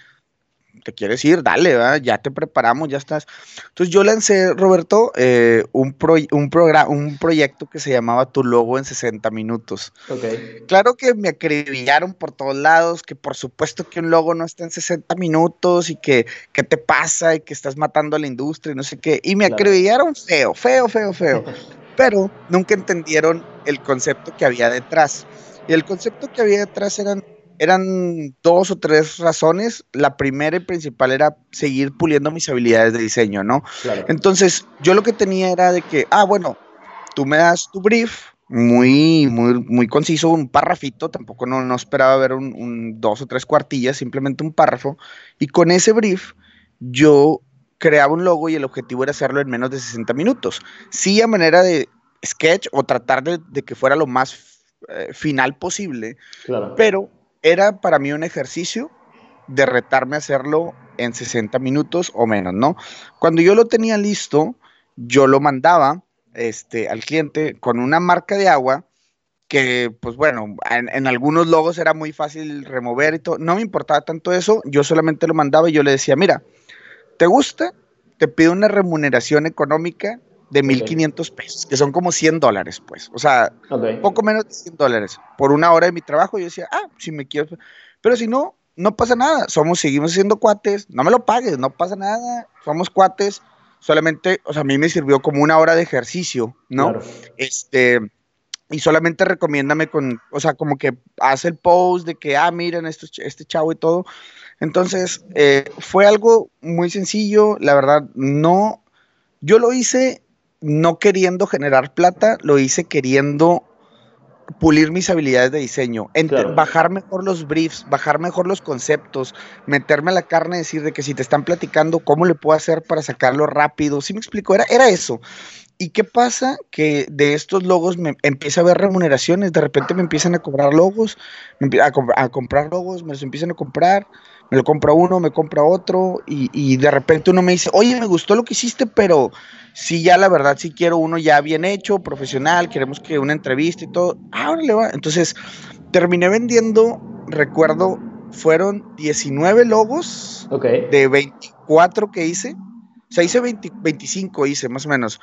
te quieres ir, dale, ya te preparamos, ya estás. Entonces yo lancé, Roberto, eh, un, un, un proyecto que se llamaba Tu Logo en 60 minutos. Okay. Claro que me acribillaron por todos lados, que por supuesto que un logo no está en 60 minutos y que qué te pasa y que estás matando a la industria y no sé qué. Y me acribillaron feo, feo, feo, feo. [laughs] Pero nunca entendieron el concepto que había detrás. Y el concepto que había detrás eran eran dos o tres razones. La primera y principal era seguir puliendo mis habilidades de diseño, ¿no? Entonces, yo lo que tenía era de que, ah, bueno, tú me das tu brief, muy, muy, muy conciso, un párrafito, tampoco no, no esperaba ver un, dos o tres cuartillas, simplemente un párrafo, y con ese brief yo creaba un logo y el objetivo era hacerlo en menos de 60 minutos. Sí, a manera de sketch o tratar de, que fuera lo más eh, final posible, pero era para mí un ejercicio de retarme a hacerlo en 60 minutos o menos, ¿no? Cuando yo lo tenía listo, yo lo mandaba este, al cliente con una marca de agua que, pues bueno, en, algunos logos era muy fácil remover y todo. No me importaba tanto eso, yo solamente lo mandaba y yo le decía, mira, ¿te gusta? Te pido una remuneración económica de 1.500 pesos, que son como 100 dólares, pues. O sea, poco menos de 100 dólares. Por una hora de mi trabajo, yo decía, ah, si me quiero. Pero si no, no pasa nada. Somos, seguimos siendo cuates. No me lo pagues, no pasa nada. Somos cuates. Solamente, o sea, a mí me sirvió como una hora de ejercicio, ¿no? Este. Y solamente recomiéndame con, o sea, como que hace el post de que, ah, miren, esto, este chavo y todo. Entonces, eh, fue algo muy sencillo, la verdad, no, yo lo hice no queriendo generar plata, lo hice queriendo pulir mis habilidades de diseño, bajar mejor los briefs, bajar mejor los conceptos, meterme a la carne, decir de que si te están platicando, ¿cómo le puedo hacer para sacarlo rápido? ¿Sí me explico? Era, era eso. ¿Y qué pasa? Que de estos logos me empieza a ver remuneraciones, de repente me empiezan a cobrar logos, a, a comprar logos, me los empiezan a comprar, me lo compra uno, me compra otro, y, y, de repente uno me dice, oye, me gustó lo que hiciste, pero sí, ya la verdad, sí quiero uno ya bien hecho, profesional, queremos que una entrevista y todo. Ah, le va. Entonces, terminé vendiendo, recuerdo, fueron 19 logos de 24 que hice. O sea, hice 25, hice más o menos.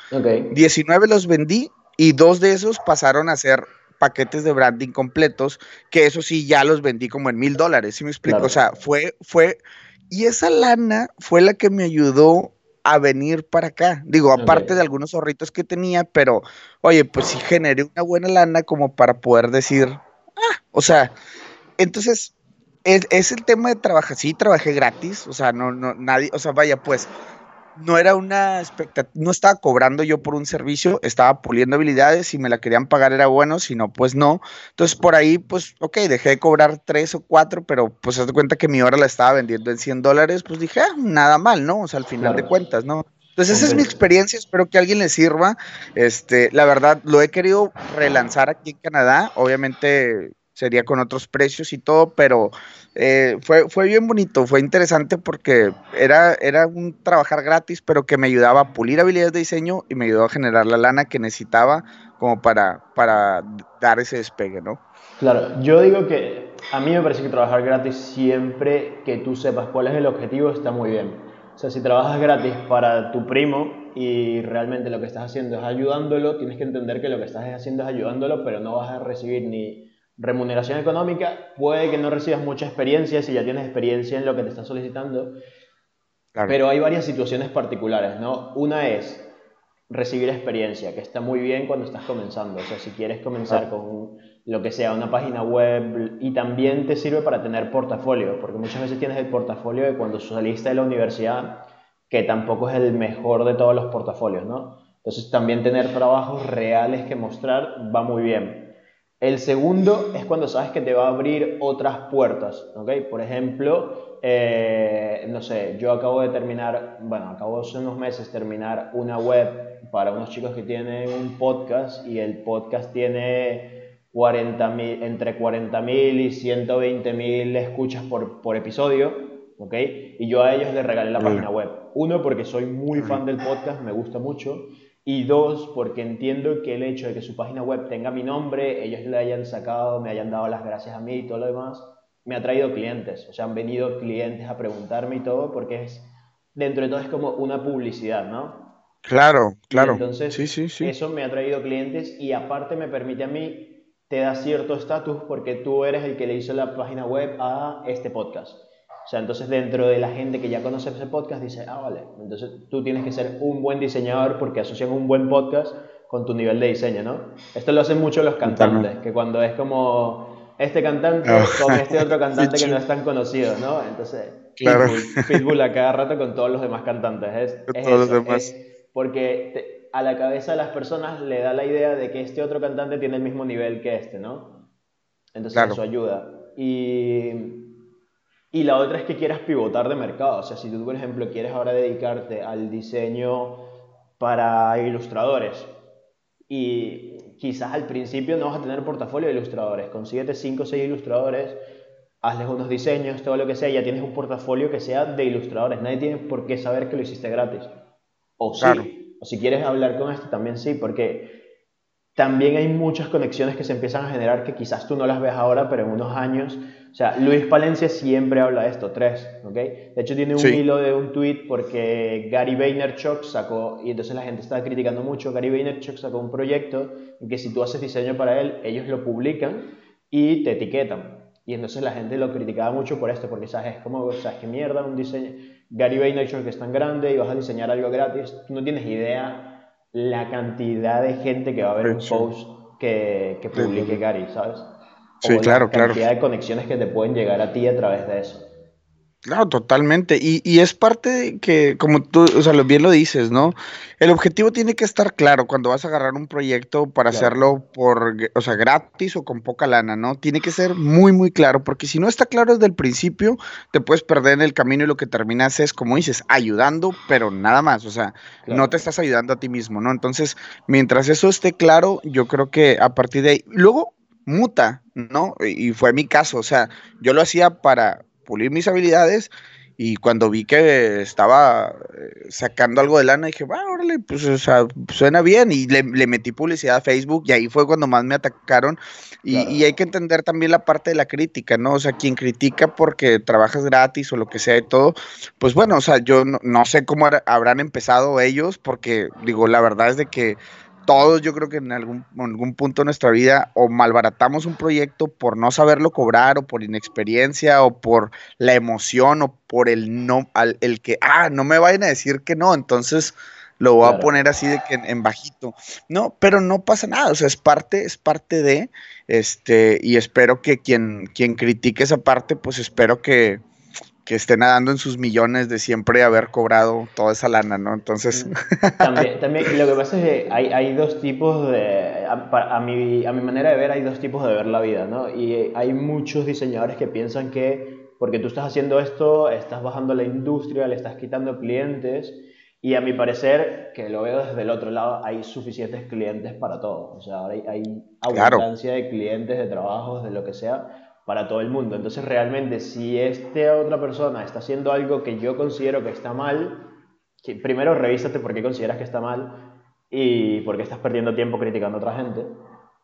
19 los vendí y dos de esos pasaron a ser paquetes de branding completos, que eso sí ya los vendí como en mil dólares, ¿sí me explico? O sea, fue, fue, y esa lana fue la que me ayudó a venir para acá. Digo, aparte de algunos zorritos que tenía, pero oye, pues sí generé una buena lana como para poder decir, ah, o sea, entonces es, es el tema de trabajar, sí, trabajé gratis, o sea, no, no, nadie, o sea, vaya, pues no era una expectativa, no estaba cobrando yo por un servicio, estaba puliendo habilidades, si me la querían pagar era bueno, si no, pues no. Entonces por ahí, pues, ok, dejé de cobrar tres o cuatro, pero pues haz de cuenta que mi hora la estaba vendiendo en 100 dólares, pues dije, ah, nada mal, ¿no? O sea, al final de cuentas, ¿no? Entonces esa es mi experiencia, espero que a alguien le sirva. Este, la verdad, lo he querido relanzar aquí en Canadá, obviamente sería con otros precios y todo, pero eh, fue, fue bien bonito, fue interesante porque era, era un trabajar gratis, pero que me ayudaba a pulir habilidades de diseño y me ayudó a generar la lana que necesitaba como para, para dar ese despegue, ¿no? Claro, yo digo que a mí me parece que trabajar gratis siempre que tú sepas cuál es el objetivo está muy bien. O sea, si trabajas gratis para tu primo y realmente lo que estás haciendo es ayudándolo, tienes que entender que lo que estás haciendo es ayudándolo, pero no vas a recibir ni remuneración económica, puede que no recibas mucha experiencia si ya tienes experiencia en lo que te está solicitando, pero hay varias situaciones particulares, ¿no? Una es recibir experiencia, que está muy bien cuando estás comenzando, o sea, si quieres comenzar con lo que sea, una página web, y también te sirve para tener portafolio, porque muchas veces tienes el portafolio de cuando saliste de la universidad, que tampoco es el mejor de todos los portafolios, ¿no? Entonces también tener trabajos reales que mostrar va muy bien. El segundo es cuando sabes que te va a abrir otras puertas, ¿ok? Por ejemplo, eh, no sé, yo acabo de terminar, bueno, acabo hace unos meses terminar una web para unos chicos que tienen un podcast y el podcast tiene 40 entre 40.000 y 120.000 escuchas por, por episodio, ¿ok? Y yo a ellos les regalé la página web. Uno, porque soy muy fan del podcast, me gusta mucho. Y dos, porque entiendo que el hecho de que su página web tenga mi nombre, ellos le hayan sacado, me hayan dado las gracias a mí y todo lo demás, me ha traído clientes. O sea, han venido clientes a preguntarme y todo, porque es, dentro de todo es como una publicidad, ¿no? Claro, claro. entonces, sí, sí, sí. eso me ha traído clientes y aparte me permite a mí, te da cierto estatus porque tú eres el que le hizo la página web a este podcast. O sea, entonces dentro de la gente que ya conoce ese podcast dice, ah, vale, entonces tú tienes que ser un buen diseñador porque asocian un buen podcast con tu nivel de diseño, ¿no? Esto lo hacen mucho los cantantes, que cuando es como este cantante ah. con este otro cantante que no es tan conocido, ¿no? Entonces, claro. Pitbull, a cada rato con todos los demás cantantes. Es, todos los demás. porque a la cabeza de las personas le da la idea de que este otro cantante tiene el mismo nivel que este, ¿no? Entonces eso ayuda. Y y la otra es que quieras pivotar de mercado. O sea, si tú, por ejemplo, quieres ahora dedicarte al diseño para ilustradores y quizás al principio no vas a tener portafolio de ilustradores, consíguete 5 o 6 ilustradores, hazles unos diseños, todo lo que sea, ya tienes un portafolio que sea de ilustradores. Nadie tiene por qué saber que lo hiciste gratis. O sí. O si quieres hablar con este, también sí, porque también hay muchas conexiones que se empiezan a generar que quizás tú no las ves ahora, pero en unos años o sea, Luis Palencia siempre habla de esto, tres, ¿ok? De hecho tiene un hilo de un tweet porque Gary Vaynerchuk sacó, y entonces la gente estaba criticando mucho, Gary Vaynerchuk sacó un proyecto en que si tú haces diseño para él, ellos lo publican y te etiquetan. Y entonces la gente lo criticaba mucho por esto, porque sabes, es como, sabes, qué mierda un diseño. Gary Vaynerchuk es tan grande y vas a diseñar algo gratis, tú no tienes idea la cantidad de gente que va a ver un post que, que publique Gary, ¿sabes? Sí, claro, claro. La cantidad de conexiones que te pueden llegar a ti a través de eso. Claro, totalmente. Y, y, es parte de que, como tú, o sea, bien lo dices, ¿no? El objetivo tiene que estar claro cuando vas a agarrar un proyecto para hacerlo por, o sea, gratis o con poca lana, ¿no? Tiene que ser muy, muy claro, porque si no está claro desde el principio, te puedes perder en el camino y lo que terminas es, como dices, ayudando, pero nada más, o sea, no te estás ayudando a ti mismo, ¿no? Entonces, mientras eso esté claro, yo creo que a partir de ahí, luego muta, ¿no? Y fue mi caso, o sea, yo lo hacía para pulir mis habilidades y cuando vi que estaba eh, sacando algo de lana, dije, va, órale, pues, o sea, suena bien. Y le, metí publicidad a Facebook y ahí fue cuando más me atacaron. Y, hay que entender también la parte de la crítica, ¿no? O sea, quien critica porque trabajas gratis o lo que sea y todo, pues bueno, o sea, yo no, no sé cómo habrán empezado ellos, porque digo, la verdad es de que todos yo creo que en algún, algún punto de nuestra vida o malbaratamos un proyecto por no saberlo cobrar o por inexperiencia o por la emoción o por el no, al, el que, ah, no me vayan a decir que no, entonces lo voy a poner así de que en, bajito. No, pero no pasa nada, o sea, es parte, es parte de, este, y espero que quien, quien critique esa parte, pues espero que, que esté nadando en sus millones de siempre haber cobrado toda esa lana, ¿no? Entonces... [laughs] También, también lo que pasa es que hay, hay dos tipos de... A, mi, a mi manera de ver hay dos tipos de ver la vida, ¿no? Y hay muchos diseñadores que piensan que porque tú estás haciendo esto, estás bajando la industria, le estás quitando clientes y a mi parecer, que lo veo desde el otro lado, hay suficientes clientes para todo. O sea, hay, hay abundancia de clientes, de trabajos, de lo que sea, para todo el mundo. Entonces, realmente, si esta otra persona está haciendo algo que yo considero que está mal, primero revísate por qué consideras que está mal y por qué estás perdiendo tiempo criticando a otra gente.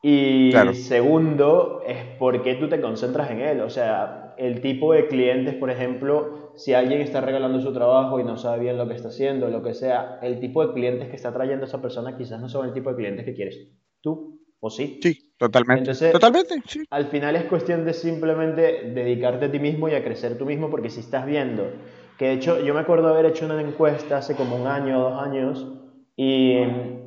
Y segundo, es por qué tú te concentras en él. O sea, el tipo de clientes, por ejemplo, si alguien está regalando su trabajo y no sabe bien lo que está haciendo, lo que sea, el tipo de clientes que está trayendo esa persona quizás no son el tipo de clientes que quieres tú, ¿o sí? Sí, totalmente. totalmente, sí. Al final es cuestión de simplemente dedicarte a ti mismo y a crecer tú mismo, porque si estás viendo, que de hecho yo me acuerdo haber hecho una encuesta hace como un año o dos años, y,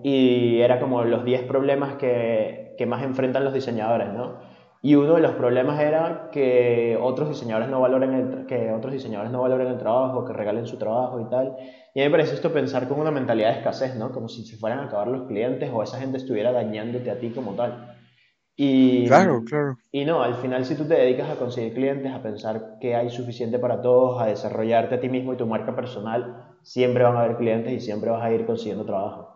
y era como los 10 problemas que que más enfrentan los diseñadores, ¿no? Y uno de los problemas era que otros diseñadores no valoren el, que otros diseñadores no valoren el trabajo, que regalen su trabajo y tal. Y a mí me parece esto pensar con una mentalidad de escasez, ¿no? Como si se fueran a acabar los clientes o esa gente estuviera dañándote a ti como tal. Y, claro, claro. Y no, al final si tú te dedicas a conseguir clientes, a pensar que hay suficiente para todos, a desarrollarte a ti mismo y tu marca personal, siempre van a haber clientes y siempre vas a ir consiguiendo trabajo.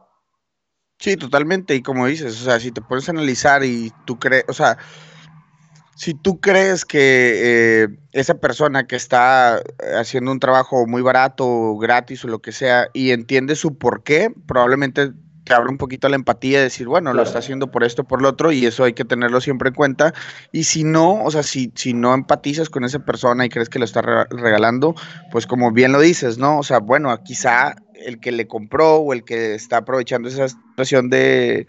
Sí, totalmente. Y como dices, o sea, si te pones a analizar y tú crees, o sea, si tú crees que eh, esa persona que está haciendo un trabajo muy barato, gratis o lo que sea, y entiende su por qué, probablemente te abre un poquito la empatía de decir, bueno, lo está haciendo por esto, por lo otro, y eso hay que tenerlo siempre en cuenta. Y si no, o sea, si, si no empatizas con esa persona y crees que lo está regalando, pues como bien lo dices, ¿no? O sea, bueno, quizá el que le compró o el que está aprovechando esa situación de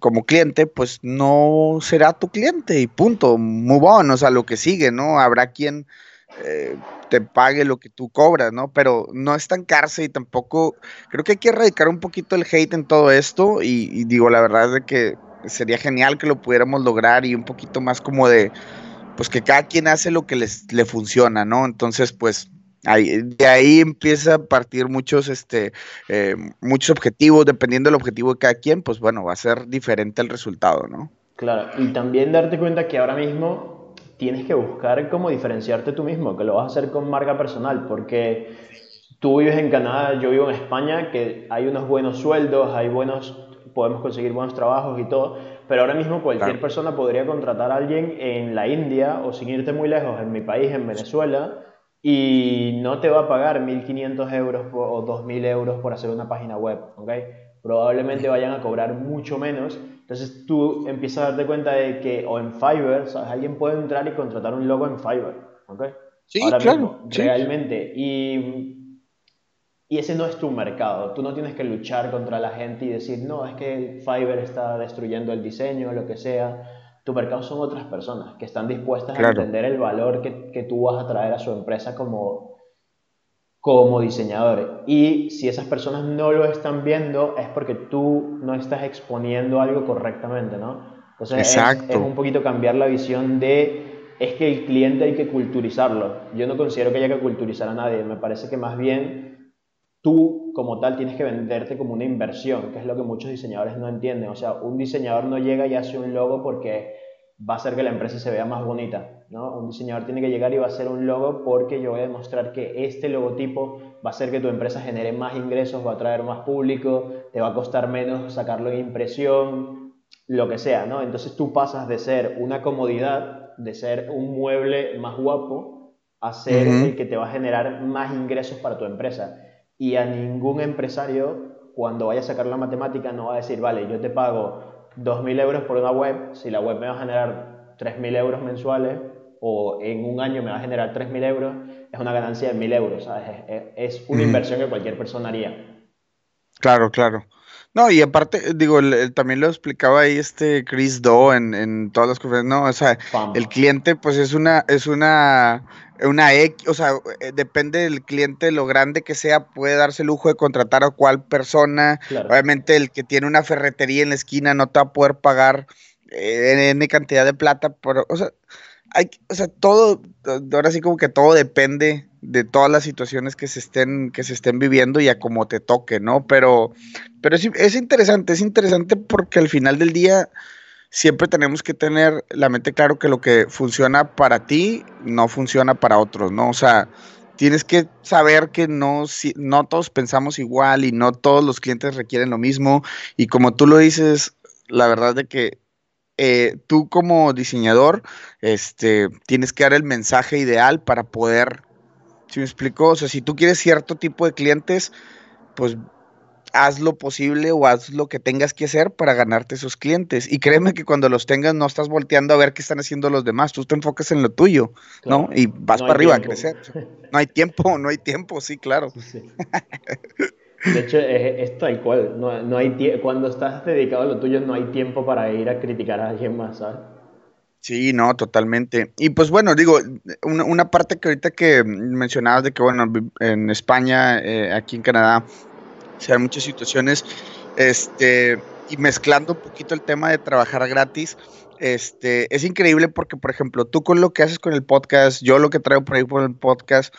como cliente, pues no será tu cliente y punto, move on, o sea, lo que sigue, ¿no? Habrá quien eh, te pague lo que tú cobras, ¿no? Pero no estancarse y tampoco, creo que hay que erradicar un poquito el hate en todo esto y, digo, la verdad es de que sería genial que lo pudiéramos lograr y un poquito más como de, pues que cada quien hace lo que les, le funciona, ¿no? Entonces, pues de ahí empieza a partir muchos, este, eh, muchos objetivos, dependiendo del objetivo de cada quien, pues bueno, va a ser diferente el resultado, ¿no? Claro, y también darte cuenta que ahora mismo tienes que buscar cómo diferenciarte tú mismo, que lo vas a hacer con marca personal, porque tú vives en Canadá, yo vivo en España, que hay unos buenos sueldos, hay buenos, podemos conseguir buenos trabajos y todo, pero ahora mismo cualquier persona podría contratar a alguien en la India o sin irte muy lejos, en mi país, en Venezuela, y no te va a pagar 1.500 euros o 2.000 euros por hacer una página web, ¿ok? Probablemente vayan a cobrar mucho menos. Entonces tú empiezas a darte cuenta de que, o en Fiverr, ¿sabes? alguien puede entrar y contratar un logo en Fiverr, ¿ok? Sí, claro. realmente. Y, y ese no es tu mercado. Tú no tienes que luchar contra la gente y decir, no, es que Fiverr está destruyendo el diseño, o lo que sea tu mercado son otras personas que están dispuestas a entender el valor que, que, tú vas a traer a su empresa como, como diseñador. Y si esas personas no lo están viendo, es porque tú no estás exponiendo algo correctamente, ¿no? Entonces es, es, un poquito cambiar la visión de es que el cliente hay que culturizarlo. Yo no considero que haya que culturizar a nadie, me parece que más bien tú como tal tienes que venderte como una inversión, que es lo que muchos diseñadores no entienden. O sea, un diseñador no llega y hace un logo porque va a hacer que la empresa se vea más bonita. ¿no? Un diseñador tiene que llegar y va a hacer un logo porque yo voy a demostrar que este logotipo va a hacer que tu empresa genere más ingresos, va a traer más público, te va a costar menos sacarlo en impresión, lo que sea. ¿no? Entonces tú pasas de ser una comodidad, de ser un mueble más guapo, a ser el que te va a generar más ingresos para tu empresa y a ningún empresario cuando vaya a sacar la matemática no va a decir, vale, yo te pago 2.000 euros por una web, si la web me va a generar 3.000 euros mensuales o en un año me va a generar 3.000 euros, es una ganancia de 1.000 euros, Es, una inversión que cualquier persona haría. Claro, claro. No, y aparte, digo, también lo explicaba ahí este Chris Do en, en todas las conferencias, no, o sea, el cliente pues es una, es una una X, o sea, eh, depende del cliente, lo grande que sea, puede darse el lujo de contratar a cual persona. Obviamente el que tiene una ferretería en la esquina no te va a poder pagar eh, N cantidad de plata, pero, o sea, hay, o sea, todo, ahora sí como que todo depende de todas las situaciones que se estén, que se estén viviendo y a como te toque, ¿no? Pero, pero es, es interesante, es interesante porque al final del día siempre tenemos que tener la mente claro que lo que funciona para ti no funciona para otros, ¿no? O sea, tienes que saber que no, si, no todos pensamos igual y no todos los clientes requieren lo mismo. Y como tú lo dices, la verdad de que eh, tú como diseñador este, tienes que dar el mensaje ideal para poder, si me explico? O sea, si tú quieres cierto tipo de clientes, pues haz lo posible o haz lo que tengas que hacer para ganarte esos clientes. Y créeme que cuando los tengas no estás volteando a ver qué están haciendo los demás, tú te enfocas en lo tuyo, ¿no? Y vas para arriba a crecer. [laughs] No hay tiempo, no hay tiempo, sí, claro. [laughs] De hecho, es, tal cual. No, hay cuando estás dedicado a lo tuyo, no hay tiempo para ir a criticar a alguien más, ¿sabes? Sí, no, totalmente. Y pues bueno, digo, una, parte que ahorita que mencionabas de que, bueno, en España, eh, aquí en Canadá, se dan muchas situaciones, este, y mezclando un poquito el tema de trabajar gratis, este, es increíble porque, por ejemplo, tú con lo que haces con el podcast, yo lo que traigo por ahí por el podcast,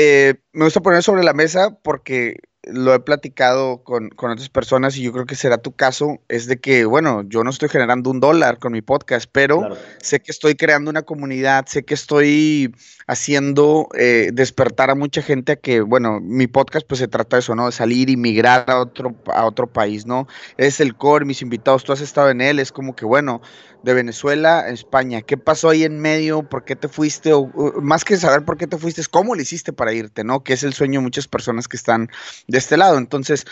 eh, me gusta poner sobre la mesa porque lo he platicado con, otras personas y yo creo que será tu caso, es de que, bueno, yo no estoy generando un dólar con mi podcast, pero sé que estoy creando una comunidad, sé que estoy haciendo eh, despertar a mucha gente a que, bueno, mi podcast pues se trata de eso, ¿no? De salir y migrar a otro, a otro país, ¿no? Es el core, mis invitados, tú has estado en él, es como que, bueno, de Venezuela a España. ¿Qué pasó ahí en medio? ¿Por qué te fuiste? O, más que saber por qué te fuiste, es cómo le hiciste para irte, ¿no? Que es el sueño de muchas personas que están de este lado. Entonces,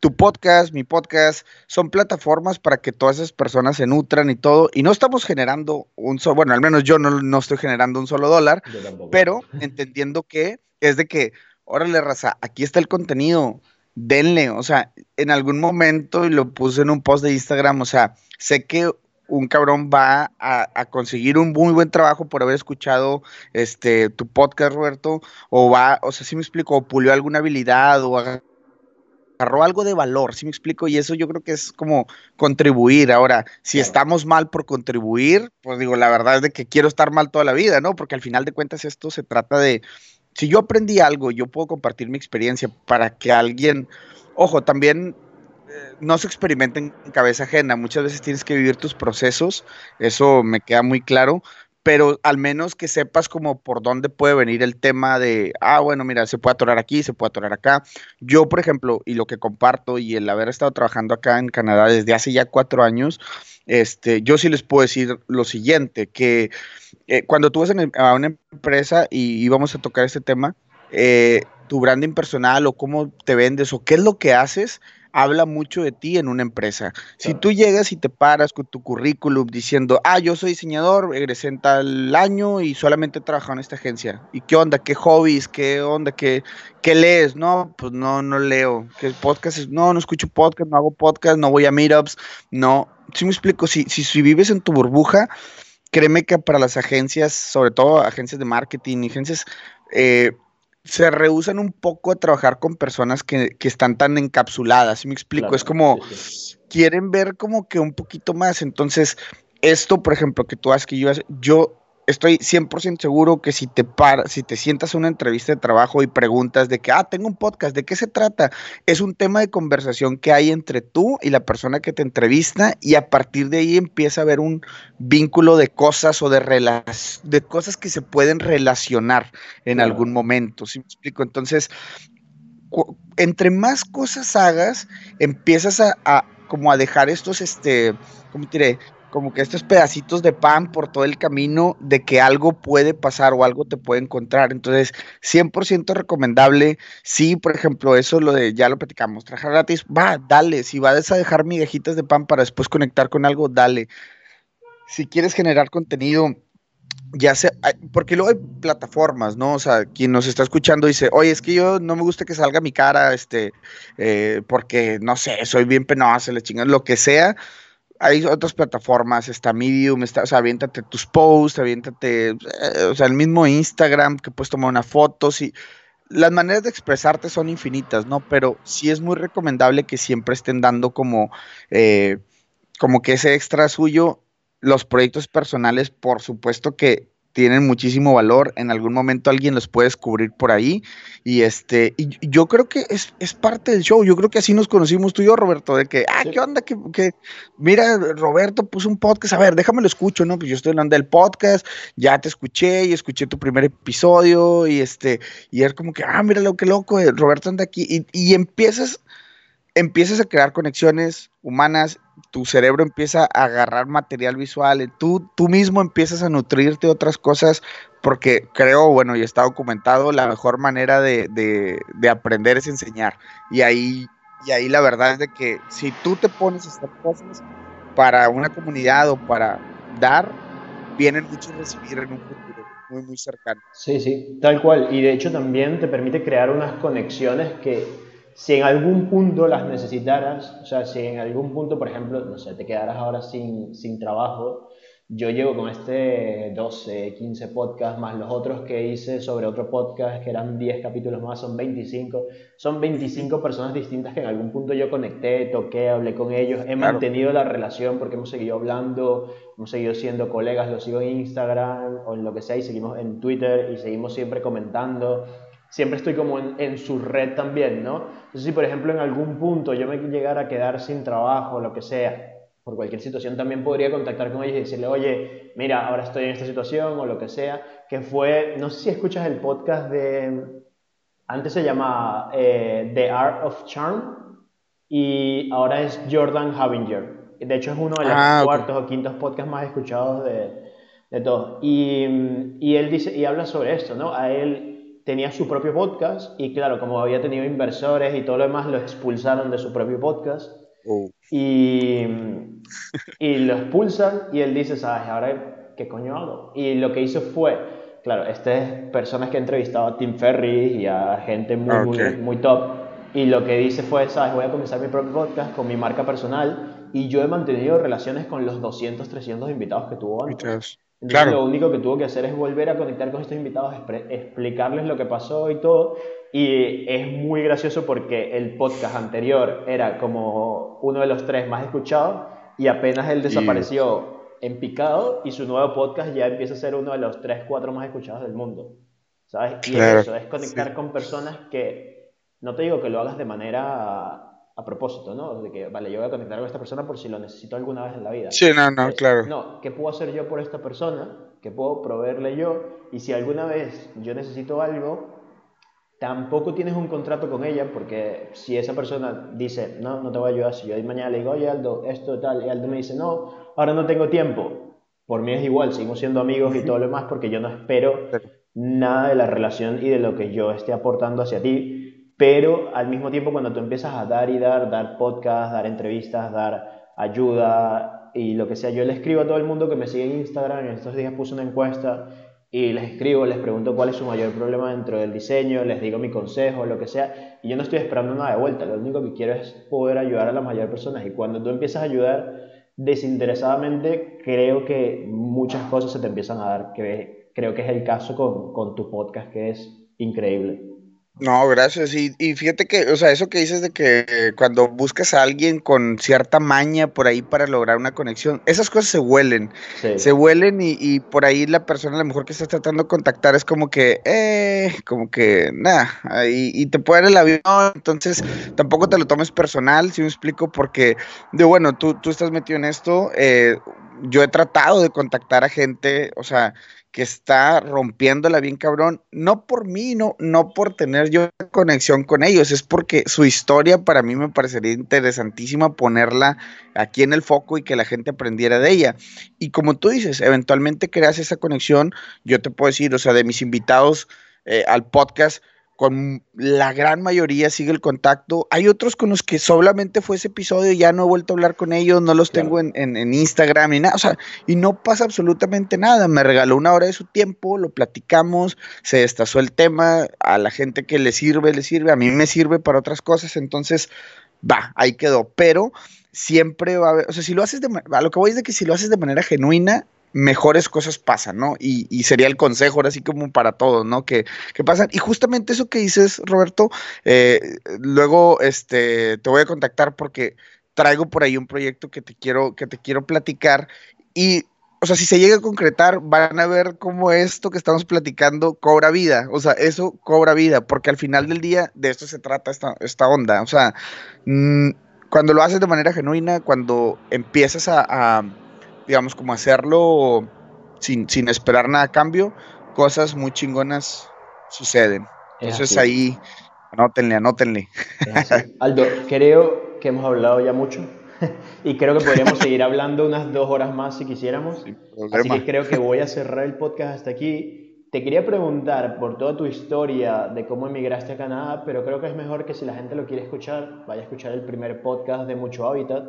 tu podcast, mi podcast, son plataformas para que todas esas personas se nutran y todo. Y no estamos generando un solo, bueno, al menos yo no, no estoy generando un solo dólar, pero [laughs] entendiendo que es de que, órale, raza, aquí está el contenido denle, o sea, en algún momento, y lo puse en un post de Instagram, o sea, sé que un cabrón va a, conseguir un muy buen trabajo por haber escuchado este tu podcast, Roberto, o va, o sea, si me explico, o pulió alguna habilidad o agarró algo de valor, si me explico, y eso yo creo que es como contribuir. Ahora, si estamos mal por contribuir, pues digo, la verdad es de que quiero estar mal toda la vida, ¿no? Porque al final de cuentas esto se trata de, si yo aprendí algo, yo puedo compartir mi experiencia para que alguien, ojo, también no se experimenten en cabeza ajena, muchas veces tienes que vivir tus procesos, eso me queda muy claro, pero al menos que sepas como por dónde puede venir el tema de, ah, bueno, mira, se puede atorar aquí, se puede atorar acá. Yo, por ejemplo, y lo que comparto y el haber estado trabajando acá en Canadá desde hace ya cuatro años, este, yo sí les puedo decir lo siguiente, que eh, cuando tú vas a una empresa y íbamos a tocar este tema, eh, tu branding personal o cómo te vendes o qué es lo que haces, habla mucho de ti en una empresa. Si tú llegas y te paras con tu currículum diciendo, ah, yo soy diseñador, egresé en tal año y solamente he trabajado en esta agencia. ¿Y qué onda? ¿Qué hobbies? ¿Qué onda? ¿Qué, qué lees? No, pues no, no leo. ¿Qué podcast? No, no escucho podcast, no hago podcast, no voy a meetups. No, si me explico, si, si, si vives en tu burbuja, créeme que para las agencias, sobre todo agencias de marketing y agencias, eh, se rehusan un poco a trabajar con personas que, están tan encapsuladas, ¿sí me explico? es como, quieren ver como que un poquito más, entonces, esto, por ejemplo, que tú haces que yo, yo estoy 100% seguro que si te para, si te sientas a una entrevista de trabajo y preguntas de que, ah, tengo un podcast, ¿de qué se trata? Es un tema de conversación que hay entre tú y la persona que te entrevista y a partir de ahí empieza a haber un vínculo de cosas o de, de cosas que se pueden relacionar en algún momento, ¿sí me explico? Entonces, entre más cosas hagas, empiezas a, a como a dejar estos, este, ¿cómo diré? Como que estos pedacitos de pan por todo el camino de que algo puede pasar o algo te puede encontrar. Entonces, 100% recomendable. Sí, por ejemplo, eso lo de, ya lo platicamos, trabajar gratis, va, dale. Si vas a dejar migajitas de pan para después conectar con algo, dale. Si quieres generar contenido, ya sea, porque luego hay plataformas, ¿no? O sea, quien nos está escuchando dice, oye, es que yo no me gusta que salga mi cara, este, eh, porque, no sé, soy bien penosa, le chingan, lo que sea hay otras plataformas, está Medium, está, o sea, aviéntate tus posts, aviéntate, eh, o sea, el mismo Instagram que puedes tomar una foto, sí. Las maneras de expresarte son infinitas, ¿no? Pero sí es muy recomendable que siempre estén dando como, eh, como que ese extra suyo los proyectos personales, por supuesto que tienen muchísimo valor. En algún momento alguien los puede descubrir por ahí. Y este, y yo creo que es, parte del show. Yo creo que así nos conocimos tú y yo, Roberto, de que, ah, ¿qué onda? Que, mira, Roberto puso un podcast. A ver, déjame lo escucho, ¿no? Pues yo estoy hablando del podcast, ya te escuché y escuché tu primer episodio. Y este, y es como que, ah, mira lo que loco, eh, Roberto anda aquí. Y, y empiezas empiezas a crear conexiones humanas, tu cerebro empieza a agarrar material visual, tú, tú mismo empiezas a nutrirte de otras cosas, porque creo, bueno, y está documentado, la mejor manera de, aprender es enseñar. Y ahí, y ahí la verdad es de que si tú te pones a hacer cosas para una comunidad o para dar, vienen muchos a recibir en un futuro muy, muy cercano. Sí, sí, tal cual. Y de hecho también te permite crear unas conexiones que si en algún punto las necesitaras, o sea, si en algún punto, por ejemplo, no sé, te quedaras ahora sin, sin trabajo, yo llevo con este 12, 15 podcasts más los otros que hice sobre otro podcast que eran 10 capítulos más, son 25. Son 25 personas distintas que en algún punto yo conecté, toqué, hablé con ellos, he mantenido la relación porque hemos seguido hablando, hemos seguido siendo colegas, los sigo en Instagram o en lo que sea y seguimos en Twitter y seguimos siempre comentando siempre estoy como en, su red también, ¿no? Entonces, si por ejemplo en algún punto yo me llegara a quedar sin trabajo, o lo que sea, por cualquier situación, también podría contactar con ellos y decirle, oye, mira, ahora estoy en esta situación o lo que sea, que fue, no sé si escuchas el podcast de, antes se llamaba eh, The Art of Charm y ahora es Jordan Havinger. De hecho es uno de los ah, cuartos o quintos podcasts más escuchados de, de todos. Y, y él dice, y habla sobre esto, ¿no? A él tenía su propio podcast y claro, como había tenido inversores y todo lo demás, lo expulsaron de su propio podcast. Oh. Y, y lo expulsan y él dice, ¿sabes? Ahora, ¿qué coño hago? Y lo que hizo fue, claro, estas personas que he entrevistado a Tim Ferry y a gente muy, muy, muy top. Y lo que dice fue, ¿sabes? Voy a comenzar mi propio podcast con mi marca personal y yo he mantenido relaciones con los 200, 300 invitados que tuvo antes. Claro. Lo único que tuvo que hacer es volver a conectar con estos invitados, explicarles lo que pasó y todo. Y es muy gracioso porque el podcast anterior era como uno de los tres más escuchados y apenas él desapareció en picado y su nuevo podcast ya empieza a ser uno de los tres, cuatro más escuchados del mundo. ¿Sabes? Y eso es conectar con personas que, no te digo que lo hagas de manera a propósito, ¿no? De que, vale, yo voy a conectar con esta persona por si lo necesito alguna vez en la vida. Sí, no, no, claro. No, ¿qué puedo hacer yo por esta persona? ¿Qué puedo proveerle yo? Y si alguna vez yo necesito algo, tampoco tienes un contrato con ella, porque si esa persona dice, no, no te voy a ayudar, si yo mañana le digo, oye Aldo, esto tal, y Aldo me dice, no, ahora no tengo tiempo, por mí es igual, seguimos siendo amigos y todo lo demás, porque yo no espero nada de la relación y de lo que yo esté aportando hacia ti pero al mismo tiempo cuando tú empiezas a dar y dar, dar podcast, dar entrevistas, dar ayuda y lo que sea, yo le escribo a todo el mundo que me sigue en Instagram, en estos días puse una encuesta y les escribo, les pregunto cuál es su mayor problema dentro del diseño, les digo mi consejo, lo que sea, y yo no estoy esperando nada de vuelta, lo único que quiero es poder ayudar a las mayores personas y cuando tú empiezas a ayudar desinteresadamente, creo que muchas cosas se te empiezan a dar, que creo que es el caso con, con tu podcast, que es increíble. No, gracias. Y, y, fíjate que, o sea, eso que dices de que cuando buscas a alguien con cierta maña por ahí para lograr una conexión, esas cosas se huelen. Se huelen y, y, por ahí la persona a lo mejor que estás tratando de contactar es como que, eh, como que, nada, y, y, te puede dar el avión, entonces tampoco te lo tomes personal, si me explico, porque, de bueno, tú, tú estás metido en esto, eh, yo he tratado de contactar a gente, o sea, que está rompiéndola bien cabrón, no por mí, no, no por tener yo conexión con ellos, es porque su historia para mí me parecería interesantísima ponerla aquí en el foco y que la gente aprendiera de ella. Y como tú dices, eventualmente creas esa conexión, yo te puedo decir, o sea, de mis invitados eh, al podcast, con la gran mayoría sigue el contacto. Hay otros con los que solamente fue ese episodio y ya no he vuelto a hablar con ellos, no los tengo en, en, Instagram ni nada, o sea, y no pasa absolutamente nada. Me regaló una hora de su tiempo, lo platicamos, se destazó el tema, a la gente que le sirve, le sirve, a mí me sirve para otras cosas, entonces, va, ahí quedó. Pero siempre va a haber, o sea, si lo haces de, a lo que voy es de que si lo haces de manera genuina, mejores cosas pasan, ¿no? Y, sería el consejo ahora sí como para todos, ¿no? Que, pasan. Y justamente eso que dices, Roberto, eh, luego este, te voy a contactar porque traigo por ahí un proyecto que te quiero, que te quiero platicar. Y o sea, si se llega a concretar, van a ver cómo esto que estamos platicando cobra vida, o sea, eso cobra vida, porque al final del día de esto se trata esta, esta onda, o sea, mm, cuando lo haces de manera genuina, cuando empiezas a, digamos, como hacerlo sin, sin, esperar nada a cambio, cosas muy chingonas suceden. Entonces ahí, anótenle, anótenle. Aldo, creo que hemos hablado ya mucho [laughs] y creo que podríamos seguir hablando unas dos horas más si quisiéramos. Así que creo que voy a cerrar el podcast hasta aquí. Te quería preguntar por toda tu historia de cómo emigraste a Canadá, pero creo que es mejor que si la gente lo quiere escuchar, vaya a escuchar el primer podcast de Mucho Hábitat,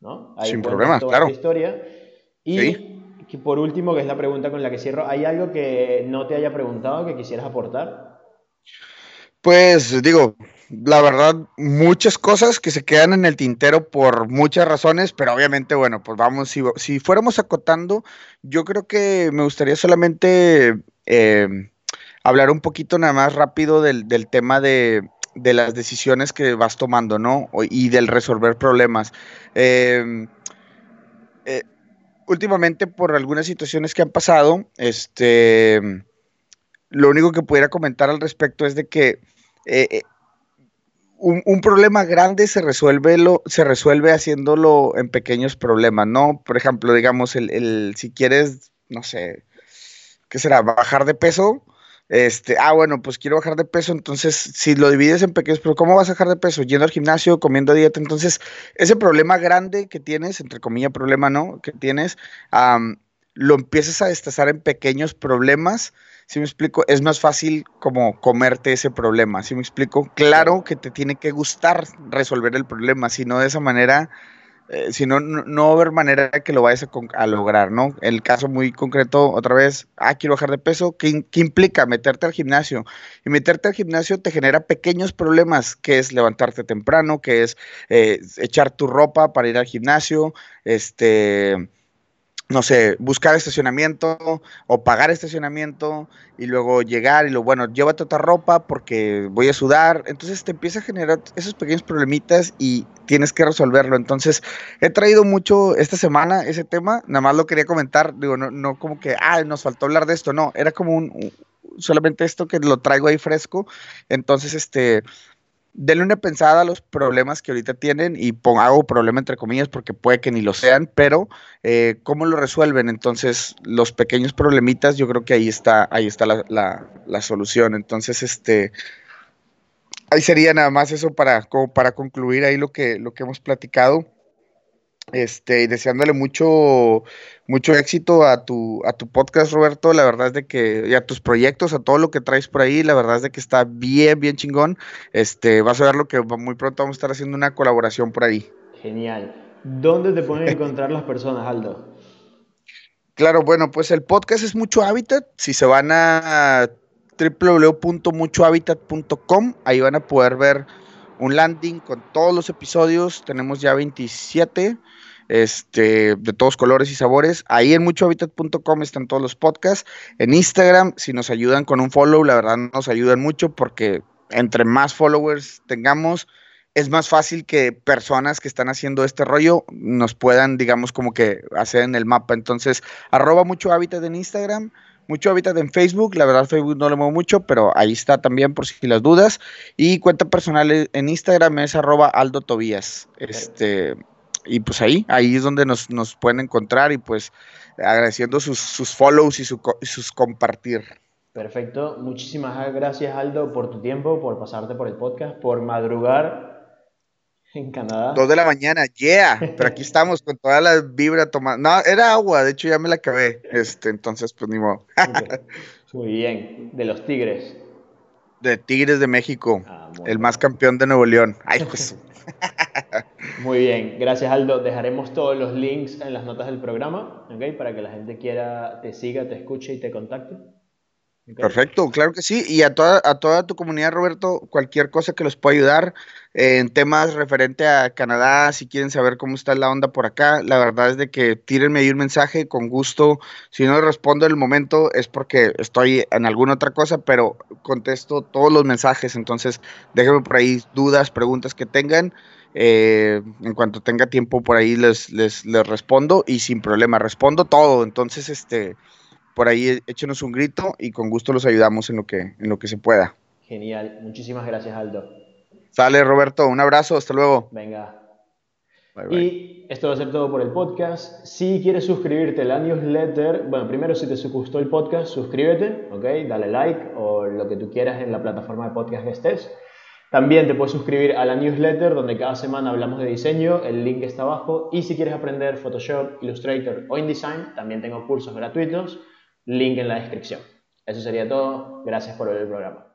¿no? Sin problema, claro. historia. Y por último, que es la pregunta con la que cierro, ¿hay algo que no te haya preguntado que quisieras aportar? Pues digo, la verdad, muchas cosas que se quedan en el tintero por muchas razones, pero obviamente, bueno, pues vamos, si, si fuéramos acotando, yo creo que me gustaría solamente eh, hablar un poquito nada más rápido del, tema de, las decisiones que vas tomando, ¿no? Y del resolver problemas. Em, eh, últimamente, por algunas situaciones que han pasado, este, lo único que pudiera comentar al respecto es de que eh, un, problema grande se resuelve, lo, se resuelve haciéndolo en pequeños problemas, ¿no? Por ejemplo, digamos, el, el, si quieres, no sé, ¿qué será? Bajar de peso. Este, ah, bueno, pues quiero bajar de peso, entonces si lo divides en pequeños, pero ¿cómo vas a bajar de peso? Yendo al gimnasio, comiendo dieta, entonces ese problema grande que tienes, entre comillas problema, ¿no? Que tienes, lo empiezas a destazar en pequeños problemas si me explico, es más fácil como comerte ese problema, si me explico, claro que te tiene que gustar resolver el problema, si no de esa manera, eh, si no, no, va a haber manera que lo vayas a, lograr, ¿no? El caso muy concreto, otra vez, ah, quiero bajar de peso, ¿qué, implica? Meterte al gimnasio. Y meterte al gimnasio te genera pequeños problemas, que es levantarte temprano, que es eh, echar tu ropa para ir al gimnasio, este no sé, buscar estacionamiento o pagar estacionamiento y luego llegar y lo bueno, llévate otra ropa porque voy a sudar. Entonces te empieza a generar esos pequeños problemitas y tienes que resolverlo. Entonces he traído mucho esta semana ese tema, nada más lo quería comentar, digo, no, no como que, ah, nos faltó hablar de esto, no, era como un, solamente esto que lo traigo ahí fresco. Entonces, este, denle una pensada a los problemas que ahorita tienen y pongo, hago problema entre comillas porque puede que ni lo sean, pero eh, cómo lo resuelven. Entonces, los pequeños problemitas, yo creo que ahí está, ahí está la, solución. Entonces, este, ahí sería nada más eso para, como para concluir ahí lo que, lo que hemos platicado. Este, y deseándole mucho, mucho éxito a tu, a tu podcast, Roberto. La verdad es de que, y a tus proyectos, a todo lo que traes por ahí, la verdad es de que está bien, bien chingón. Este, vas a ver lo que muy pronto vamos a estar haciendo una colaboración por ahí. Genial. ¿Dónde te pueden encontrar las personas, Aldo? Claro, bueno, pues el podcast es Mucho Hábitat. Si se van a www.muchohabitat.com, ahí van a poder ver un landing con todos los episodios. Tenemos ya 27 este, de todos colores y sabores. Ahí en muchohabitat.com están todos los podcasts. En Instagram, si nos ayudan con un follow, la verdad nos ayudan mucho porque entre más followers tengamos, es más fácil que personas que están haciendo este rollo nos puedan, digamos, como que hacer en el mapa. Entonces, arroba mucho hábitat en Instagram, mucho hábitat en Facebook. La verdad, Facebook no lo muevo mucho, pero ahí está también por si las dudas. Y cuenta personal en Instagram es arroba Aldo Tobías. Este y pues ahí, ahí es donde nos, pueden encontrar y pues agradeciendo sus, sus follows y, sus compartir. Perfecto, muchísimas gracias Aldo por tu tiempo, por pasarte por el podcast, por madrugar en Canadá. Dos de la mañana, yeah, pero aquí estamos con toda la vibra tomando. No, era agua, de hecho ya me la acabé, este, entonces pues ni modo. Muy bien, de los Tigres. De Tigres de México, ah, el más campeón de Nuevo León. Ay, pues. [laughs] Muy bien, gracias Aldo. Dejaremos todos los links en las notas del programa, ¿ok? Para que la gente quiera, te siga, te escuche y te contacte. Perfecto, claro que sí. Y a toda, a toda tu comunidad, Roberto, cualquier cosa que los pueda ayudar en temas referente a Canadá, si quieren saber cómo está la onda por acá, la verdad es de que tírenme ahí un mensaje con gusto. Si no respondo en el momento es porque estoy en alguna otra cosa, pero contesto todos los mensajes. Entonces, déjenme por ahí dudas, preguntas que tengan. Eh, en cuanto tenga tiempo por ahí les, les, les respondo y sin problema, respondo todo. Entonces, este por ahí échenos un grito y con gusto los ayudamos en lo que, en lo que se pueda. Genial, muchísimas gracias Aldo. Sale Roberto, un abrazo, hasta luego. Venga. Y esto va a ser todo por el podcast. Si quieres suscribirte a la newsletter, bueno, primero si te gustó el podcast, suscríbete, ¿ok? Dale like o lo que tú quieras en la plataforma de podcast que estés. También te puedes suscribir a la newsletter donde cada semana hablamos de diseño, el link está abajo. Y si quieres aprender Photoshop, Illustrator o InDesign, también tengo cursos gratuitos link en la descripción. Eso sería todo. Gracias por ver el programa.